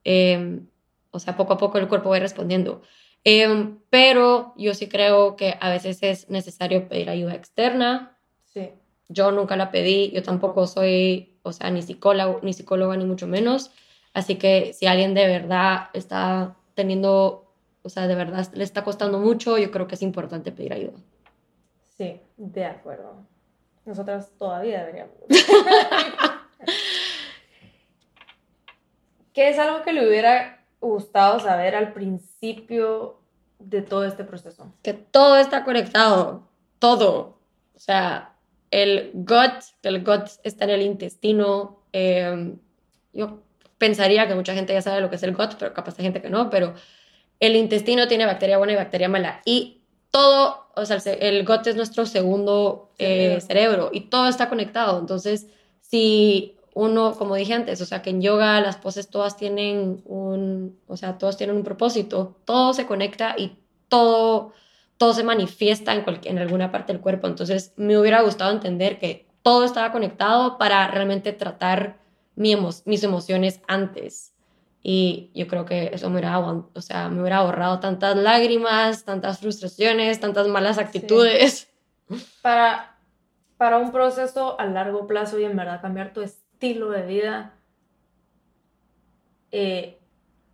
Em, o sea, poco a poco el cuerpo va respondiendo. Em, pero yo sí creo que a veces es necesario pedir ayuda externa. Sí. Yo nunca la pedí, yo tampoco soy, o sea, ni psicóloga, ni psicóloga, ni mucho menos. Así que si alguien de verdad está teniendo, o sea, de verdad le está costando mucho, yo creo que es importante pedir ayuda. Sí, de acuerdo. Nosotras todavía deberíamos. ¿Qué es algo que le hubiera gustado saber al principio de todo este proceso? Que todo está conectado, todo. O sea, el gut, el gut está en el intestino. Em, yo pensaría que mucha gente ya sabe lo que es el gut, pero capaz hay gente que no, pero el intestino tiene bacteria buena y bacteria mala. Y todo, o sea, el gut es nuestro segundo eh, cerebro y todo está conectado. Entonces, si uno, como dije antes, o sea, que en yoga las poses todas tienen un, o sea, todos tienen un propósito, todo se conecta y todo, todo se manifiesta en, en alguna parte del cuerpo. Entonces, me hubiera gustado entender que todo estaba conectado para realmente tratar mi mis emociones antes. Y yo creo que eso me hubiera, o sea, me hubiera ahorrado tantas lágrimas, tantas frustraciones, tantas malas actitudes. Para, para un proceso a largo plazo y en verdad cambiar tu estilo de vida, eh,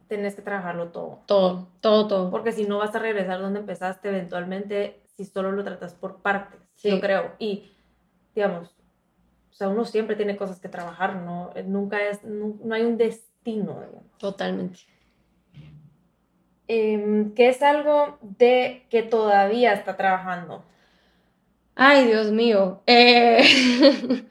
tenés que trabajarlo todo. Todo, todo, todo. Porque si no vas a regresar donde empezaste eventualmente si solo lo tratas por partes, Sí. yo creo. Y, digamos, o sea, uno siempre tiene cosas que trabajar, ¿no? Nunca es, no, no hay un destino, digamos. Totalmente. Em, que es algo de que todavía está trabajando. Ay, Dios mío. Eh,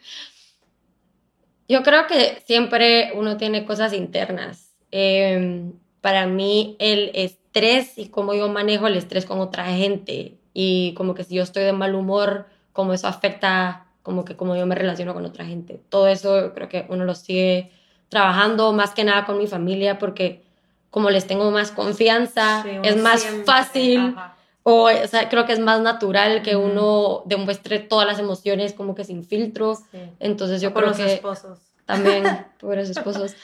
yo creo que siempre uno tiene cosas internas. Eh, para mí el estrés y cómo yo manejo el estrés con otra gente y como que si yo estoy de mal humor, cómo eso afecta como que como yo me relaciono con otra gente. Todo eso yo creo que uno lo sigue trabajando más que nada con mi familia porque como les tengo más confianza, Sí, es más siempre- fácil. ajá. O, o sea, creo que es más natural que uno demuestre todas las emociones como que sin filtro. Sí. Entonces yo creo los que esposos. también, pobres esposos,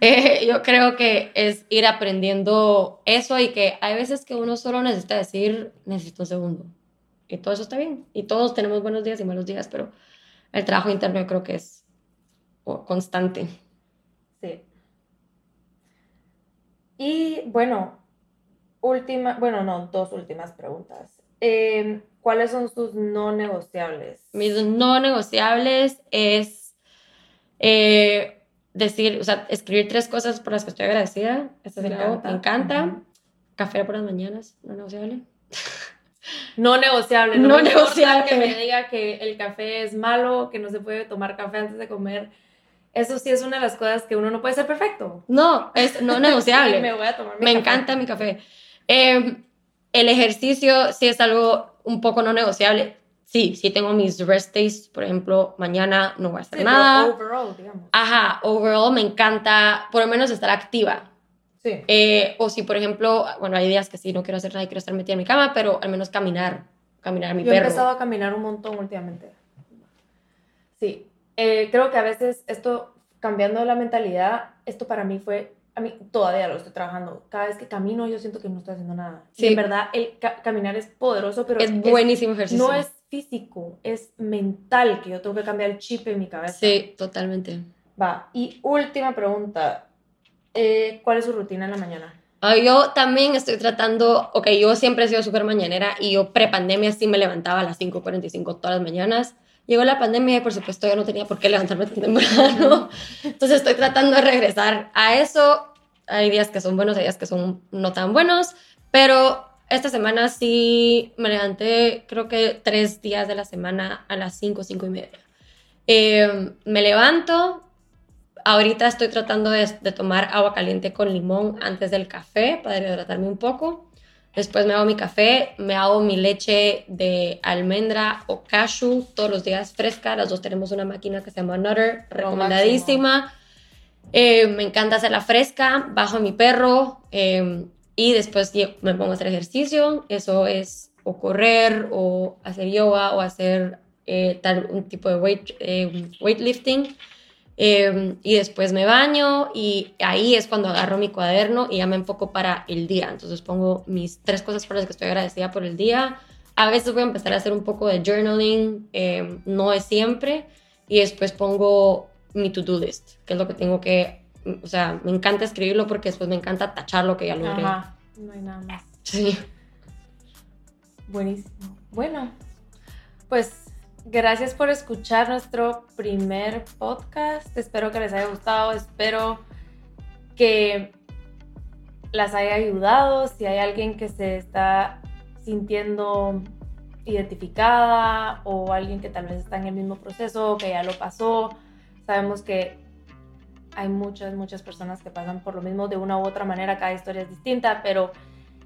eh, yo creo que es ir aprendiendo eso y que hay veces que uno solo necesita decir, necesito un segundo. Y todo eso está bien. Y todos tenemos buenos días y malos días, pero el trabajo interno yo creo que es constante. Sí. Y bueno, última, bueno, no, dos últimas preguntas. Em, ¿cuáles son sus no negociables? Mis no negociables es eh, decir, o sea, escribir tres cosas por las que estoy agradecida. Esto sí Me encanta. me encanta. Ujú. Café por las mañanas, no negociable. No negociable. No importa negociable. Que me diga que el café es malo, que no se puede tomar café antes de comer. Eso sí es una de las cosas que uno no puede ser perfecto. No, es no negociable. me voy a tomar mi Me café. encanta mi café. Eh, el ejercicio sí es algo un poco no negociable. Sí, sí tengo mis rest days, por ejemplo, mañana no voy a hacer Sí, nada. overall, digamos. Ajá, overall me encanta por lo menos estar activa. Sí. Eh, o si, por ejemplo, bueno, hay días que sí no quiero hacer nada y quiero estar metida en mi cama, pero al menos caminar, caminar a mi Yo he perro. empezado a caminar un montón últimamente. Sí, eh, creo que a veces esto, cambiando la mentalidad, esto para mí fue, a mí todavía lo estoy trabajando. Cada vez que camino yo siento que no estoy haciendo nada. Y Sí. en verdad el ca- caminar es poderoso, pero Es buenísimo ejercicio. no es físico, es mental, que yo tengo que cambiar el chip en mi cabeza. Sí, totalmente. Va, y última pregunta. eh, ¿Cuál es su rutina en la mañana? Ah, Yo también estoy tratando, ok, yo siempre he sido súper mañanera y yo pre-pandemia sí me levantaba a las 5.45 todas las mañanas. Llegó la pandemia y por supuesto ya no tenía por qué levantarme tan temprano. Entonces estoy tratando de regresar a eso. Hay días que son buenos, hay días que son no tan buenos, pero esta semana sí me levanté creo que tres días de la semana a las 5, 5 y media. Eh, me levanto, Ahorita estoy tratando de, de tomar agua caliente con limón antes del café para hidratarme un poco. Después me hago mi café, me hago mi leche de almendra o cashew todos los días fresca. Las dos tenemos una máquina que se llama Nutter, recomendadísima. Eh, me encanta hacerla fresca, bajo a mi perro eh, y después me pongo a hacer ejercicio. Eso es o correr o hacer yoga o hacer eh, tal un tipo de weight, eh, weightlifting. Eh, y después me baño y ahí es cuando agarro mi cuaderno y ya me enfoco para el día. Entonces pongo mis tres cosas por las que estoy agradecida por el día. A veces voy a empezar a hacer un poco de journaling, eh, no es siempre. Y después pongo mi to-do list, que es lo que tengo que, o sea, me encanta escribirlo porque después me encanta tachar lo que ya logré. Ajá, no hay nada más. Sí. Buenísimo. Bueno, pues gracias por escuchar nuestro primer podcast. Espero que les haya gustado. Espero que las haya ayudado. Si hay alguien que se está sintiendo identificada o alguien que tal vez está en el mismo proceso, que ya lo pasó, sabemos que hay muchas, muchas personas que pasan por lo mismo de una u otra manera. Cada historia es distinta, pero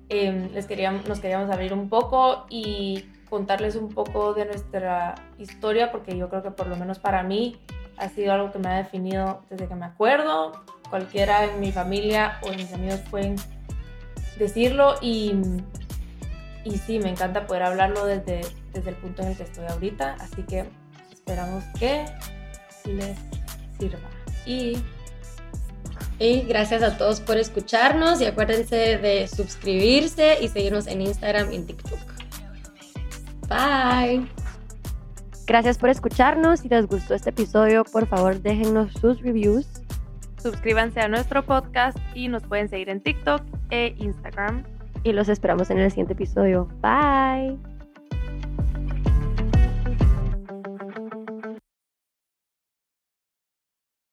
eh, les queríamos, nos queríamos abrir un poco y contarles un poco de nuestra historia, porque yo creo que por lo menos para mí ha sido algo que me ha definido desde que me acuerdo. Cualquiera en mi familia o en mis amigos pueden decirlo y, y sí, me encanta poder hablarlo desde, desde el punto en el que estoy ahorita, así que esperamos que les sirva. Y Y gracias a todos por escucharnos y acuérdense de suscribirse y seguirnos en Instagram y en TikTok. Bye. Gracias por escucharnos. Si les gustó este episodio, por favor déjennos sus reviews. Suscríbanse a nuestro podcast y nos pueden seguir en TikTok e Instagram. Y los esperamos en el siguiente episodio. Bye.